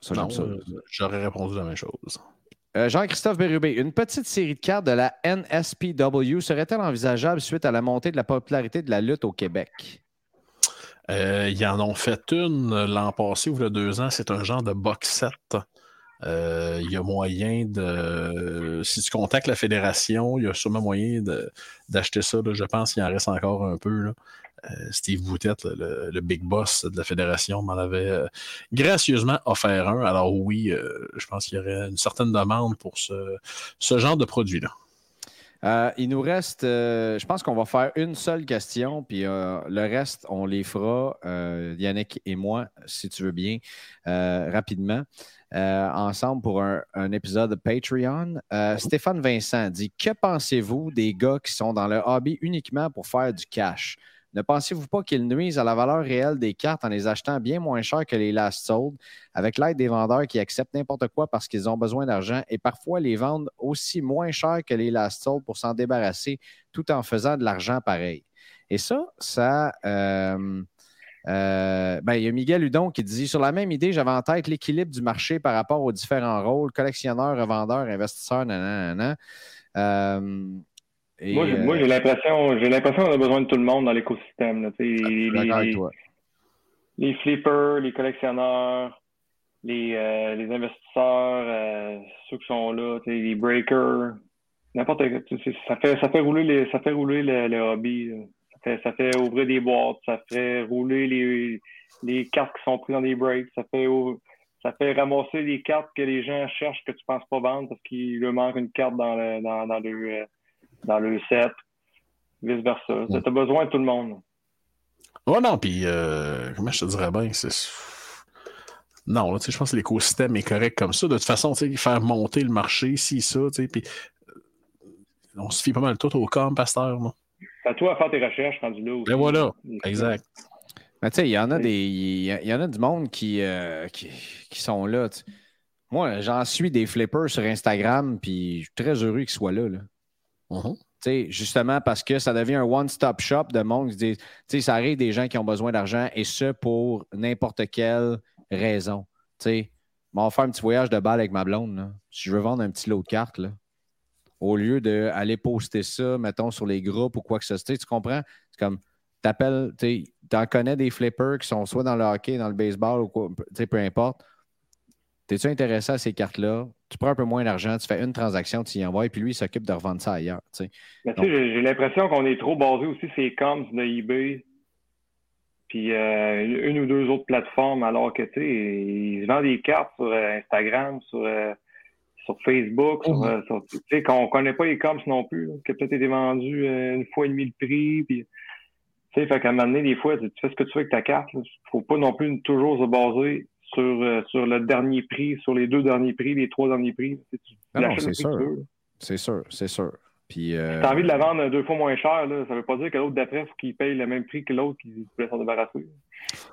Ça. Euh, J'aurais répondu la même chose. Euh, Jean-Christophe Bérubé, une petite série de cartes de la NSPW serait-elle envisageable suite à la montée de la popularité de la lutte au Québec? Euh, ils en ont fait une l'an passé ou il y a deux ans. C'est un genre de box set. Euh, il y a moyen de. Si tu contactes la fédération, il y a sûrement moyen d'acheter ça. je pense qu'il en reste encore un peu. Là. Euh, Steve Boutette, le, big boss de la fédération, m'en avait euh, gracieusement offert un. Alors oui, euh, je pense qu'il y aurait une certaine demande pour ce, ce genre de produit-là. Il nous reste, je pense qu'on va faire une seule question, puis le reste, on les fera, Yannick et moi, si tu veux bien, rapidement. ensemble pour un, un épisode de Patreon. Stéphane Vincent dit Que pensez-vous des gars qui sont dans le hobby uniquement pour faire du cash? Ne pensez-vous pas qu'ils nuisent à la valeur réelle des cartes en les achetant bien moins cher que les last sold, avec l'aide des vendeurs qui acceptent n'importe quoi parce qu'ils ont besoin d'argent et parfois les vendent aussi moins cher que les last sold pour s'en débarrasser tout en faisant de l'argent pareil? Et ça, ça. Euh, euh, ben, il y a Miguel Hudon qui dit Sur la même idée, j'avais en tête l'équilibre du marché par rapport aux différents rôles collectionneurs, revendeurs, investisseurs, nanana. Euh, moi, j'ai l'impression, j'ai l'impression qu'on a besoin de tout le monde dans l'écosystème. Les, les, les, flippers, les collectionneurs, les, les investisseurs, ceux qui sont là, les breakers, n'importe ça fait ça fait rouler les ça fait rouler le, hobby. Ça fait, ça fait ouvrir des boîtes, ça fait rouler les, les cartes qui sont prises dans des breaks, ça fait ça fait ramasser les cartes que les gens cherchent que tu penses pas vendre parce qu'il leur manque une carte dans le dans, dans le euh, dans le set, vice versa. Tu as besoin de tout le monde. Oh non, puis euh, comment je te dirais bien, c'est non, là, je pense que l'écosystème est correct comme ça. De toute façon, faire monter le marché, si ça, puis on se fie pas mal tout au com, pasteur. C'est à toi à faire tes recherches rendu là. Et ben voilà, exact. Mais tu sais, il y en a des. Il y, en a du monde qui, euh, qui, sont là. Moi, j'en suis des flippers sur Instagram, puis je suis très heureux qu'ils soient là. là. Sais, justement parce que ça devient un one-stop shop de monde qui dit, ça arrive des gens qui ont besoin d'argent et ce pour n'importe quelle raison. Tu sais, on va faire un petit voyage de balle avec ma blonde. Si je veux vendre un petit lot de cartes, là, au lieu d'aller poster ça, mettons, sur les groupes ou quoi que ce soit. Tu comprends? C'est comme, t'appelles, tu en connais des flippers qui sont soit dans le hockey, dans le baseball ou quoi, peu importe. T'es-tu intéressé à ces cartes-là? Tu prends un peu moins d'argent, tu fais une transaction, tu y envoies, et puis lui, il s'occupe de revendre ça ailleurs. j'ai l'impression qu'on est trop basé aussi sur les comms de eBay, puis euh, une ou deux autres plateformes, alors que, tu sais, ils vendent des cartes sur euh, Instagram, sur euh, sur Facebook, sur, mhm. euh, tu sais, qu'on ne connaît pas les comps non plus, qui a peut-être été vendu euh, une fois et demi le prix. Puis, tu sais, fait qu'à un moment donné, des fois, tu fais ce que tu veux avec ta carte. Il ne faut pas non plus toujours se baser sur, euh, sur le dernier prix, sur les deux derniers prix, les trois derniers prix. Ah non, c'est sûr. C'est sûr, c'est sûr. Puis, euh... Si tu as envie de la vendre deux fois moins cher, là, ça ne veut pas dire que l'autre d'après, il faut qu'il paye le même prix que l'autre qui voulait s'en débarrasser.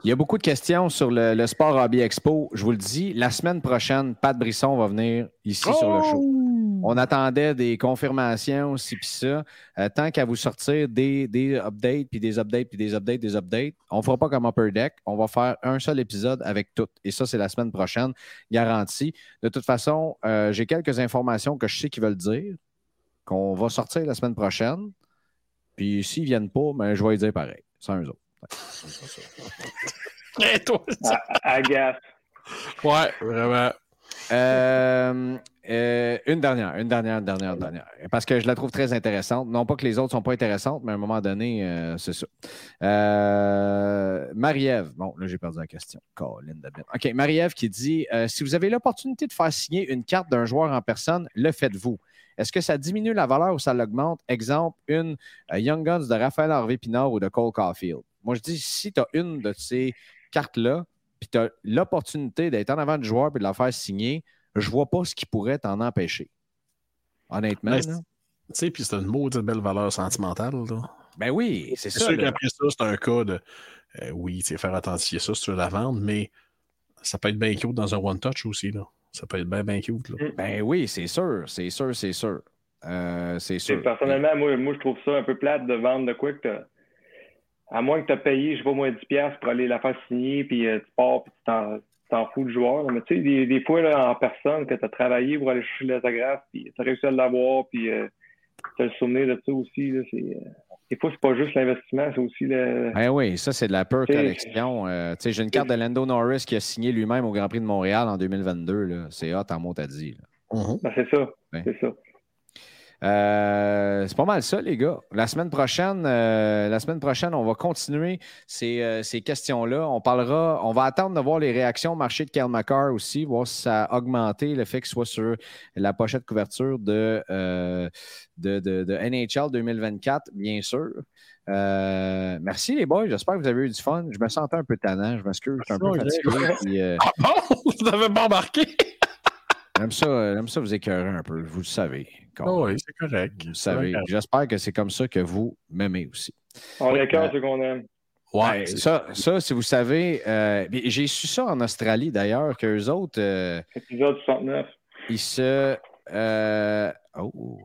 Il y a beaucoup de questions sur le, Sport Hobby Expo. Je vous le dis, la semaine prochaine, Pat Brisson va venir ici sur le show. On attendait des confirmations, ci puis ça. Euh, tant qu'à vous sortir des, des updates, puis des updates, puis des updates, des updates, on ne fera pas comme Upper Deck. On va faire un seul épisode avec tout. Et ça, c'est la semaine prochaine, garantie. De toute façon, euh, j'ai quelques informations que je sais qu'ils veulent dire qu'on va sortir la semaine prochaine. Puis s'ils ne viennent pas, ben, je vais les dire pareil, sans eux autres. Et toi, Agace. Ouais, vraiment. Euh, euh, une dernière, une dernière, une dernière, une dernière. Parce que je la trouve très intéressante. Non pas que les autres ne sont pas intéressantes, mais à un moment donné, euh, c'est ça. Marie-Ève, bon, là, j'ai perdu la question. OK, Marie-Ève qui dit Si vous avez l'opportunité de faire signer une carte d'un joueur en personne, le faites-vous. Est-ce que ça diminue la valeur ou ça l'augmente? Exemple, une Young Guns de Raphaël Harvey Pinard ou de Cole Caulfield. Moi, je dis, si tu as une de ces cartes-là, puis tu as l'opportunité d'être en avant du joueur et de la faire signer, je vois pas ce qui pourrait t'en empêcher. Honnêtement. Tu sais, puis c'est une maudite belle valeur sentimentale. Là. Ben oui, c'est ça. C'est sûr qu'après ça, c'est un cas de. Euh, oui, tu sais, faire attention à ça si tu veux la vendre, mais ça peut être bien cute dans un one-touch aussi. Là. Ça peut être bien, bien cute. Là. Mm. Ben oui, c'est sûr, c'est sûr, c'est sûr. Euh, c'est sûr. Personnellement, moi, moi, je trouve ça un peu plate de vendre de quoi que À moins que tu aies payé, je sais pas moi, 10$ pour aller la faire signer, puis euh, tu pars, puis tu t'en fous du joueur. Mais tu sais, des, des, fois, là, en personne, que tu as travaillé pour aller chercher l'autographe, puis tu as réussi à l'avoir, puis euh, tu as le souvenir de ça aussi. Là, c'est, des fois, c'est pas juste l'investissement, c'est aussi le. Ben oui, ça, c'est de la pure collection. Euh, j'ai une carte de Lando Norris qui a signé lui-même au Grand Prix de Montréal en 2022. C'est hot en dit. Mm-hmm. Ben, c'est ça. C'est ça. Euh, c'est pas mal ça, les gars. La semaine prochaine, euh, la semaine prochaine, on va continuer ces, euh, ces questions-là. On parlera, on va attendre de voir les réactions au marché de Kel McCarr aussi, voir si ça a augmenté le fait qu'il soit sur la pochette couverture de, de, de, NHL 2024, bien sûr. merci les boys, j'espère que vous avez eu du fun. Je me sentais un peu tannant, je m'excuse, je suis un peu fatigué. ah bon? Vous n'avez pas embarqué? J'aime ça, j'aime ça vous écœurer un peu, vous le savez. Oh oui, c'est correct. Vous savez, j'espère que c'est comme ça que vous m'aimez aussi. On cœur, ce qu'on aime. Ouais, ça, ça, si vous savez, euh, j'ai su ça en Australie d'ailleurs, qu'eux autres. Euh, Épisode 69. Ils se. Euh, oh.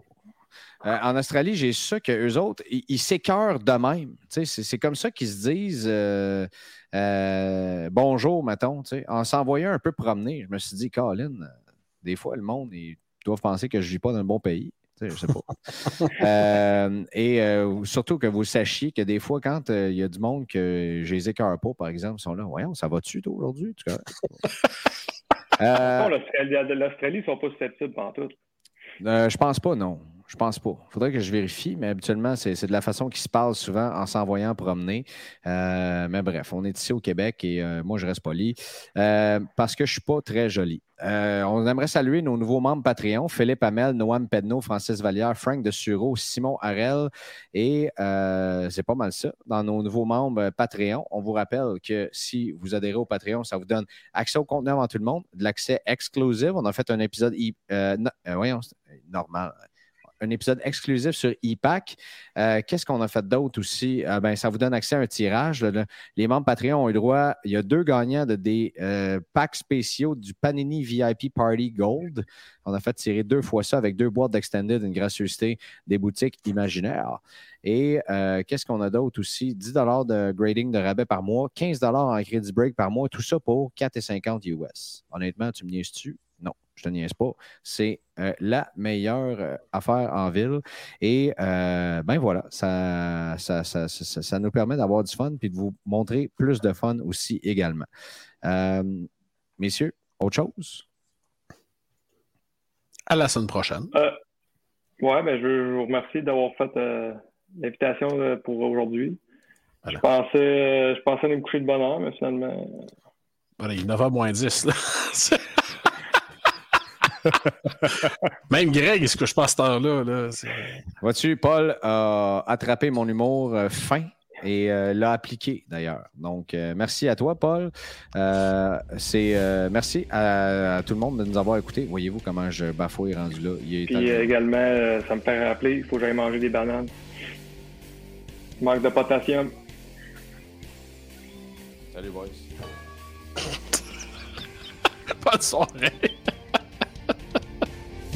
en Australie, j'ai su ça qu'eux autres, ils s'écœurent d'eux-mêmes. C'est comme ça qu'ils se disent bonjour, mettons, en s'envoyant un peu promener. Je me suis dit, Colin, des fois, le monde, ils doivent penser que je ne vis pas dans un bon pays. Je sais pas. Euh, et euh, surtout que vous sachiez que des fois, quand il y a du monde que je les écœure pas, par exemple, ils sont là. Voyons, ça va-tu toi aujourd'hui? L'Australie ne sont pas susceptibles en tout. je pense pas, non. Je pense pas. Il faudrait que je vérifie, mais habituellement, c'est de la façon qu'ils se parlent souvent en s'envoyant promener. Euh, mais bref, on est ici au Québec et euh, moi, je reste poli euh, parce que je ne suis pas très joli. on aimerait saluer nos nouveaux membres Patreon Philippe Hamel, Noam Pedno, Francis Vallière, Frank de Sureau, Simon Harel. Et c'est pas mal ça. Dans nos nouveaux membres Patreon, on vous rappelle que si vous adhérez au Patreon, ça vous donne accès au contenu avant tout le monde, de l'accès exclusif. On a fait un épisode voyons, normal un épisode exclusif sur ePack. Euh, qu'est-ce qu'on a fait d'autre aussi? Euh, ben, ça vous donne accès à un tirage. les membres Patreon ont eu droit. Il y a deux gagnants de des euh, packs spéciaux du Panini VIP Party Gold. On a fait tirer deux fois ça avec deux boîtes d'Extended, une gracieuseté des boutiques imaginaires. Et qu'est-ce qu'on a d'autre aussi? 10 de grading de rabais par mois, 15 en crédit break par mois, tout ça pour 4,50 US. Honnêtement, tu me niaises-tu? Non, je te niaise pas. C'est euh, la meilleure euh, affaire en ville. Et euh, ben voilà, ça, ça, nous permet d'avoir du fun puis de vous montrer plus de fun aussi également. messieurs, autre chose? À la semaine prochaine. oui, ben, je veux vous remercier d'avoir fait l'invitation pour aujourd'hui. Je, pensais, je pensais nous coucher de bonne heure, mais finalement. Voilà, il est 9h moins 10. Là. Même Greg, est-ce que je passe cette heure-là? Là, Vois-tu, Paul a attrapé mon humour euh, fin et euh, l'a appliqué d'ailleurs. Donc, euh, merci à toi, Paul. c'est merci à, tout le monde de nous avoir écoutés. Voyez-vous comment je bafouille rendu là. Il Puis également, ça me fait rappeler, il faut que j'aille manger des bananes. Manque de potassium. Salut, boys. Bonne soirée.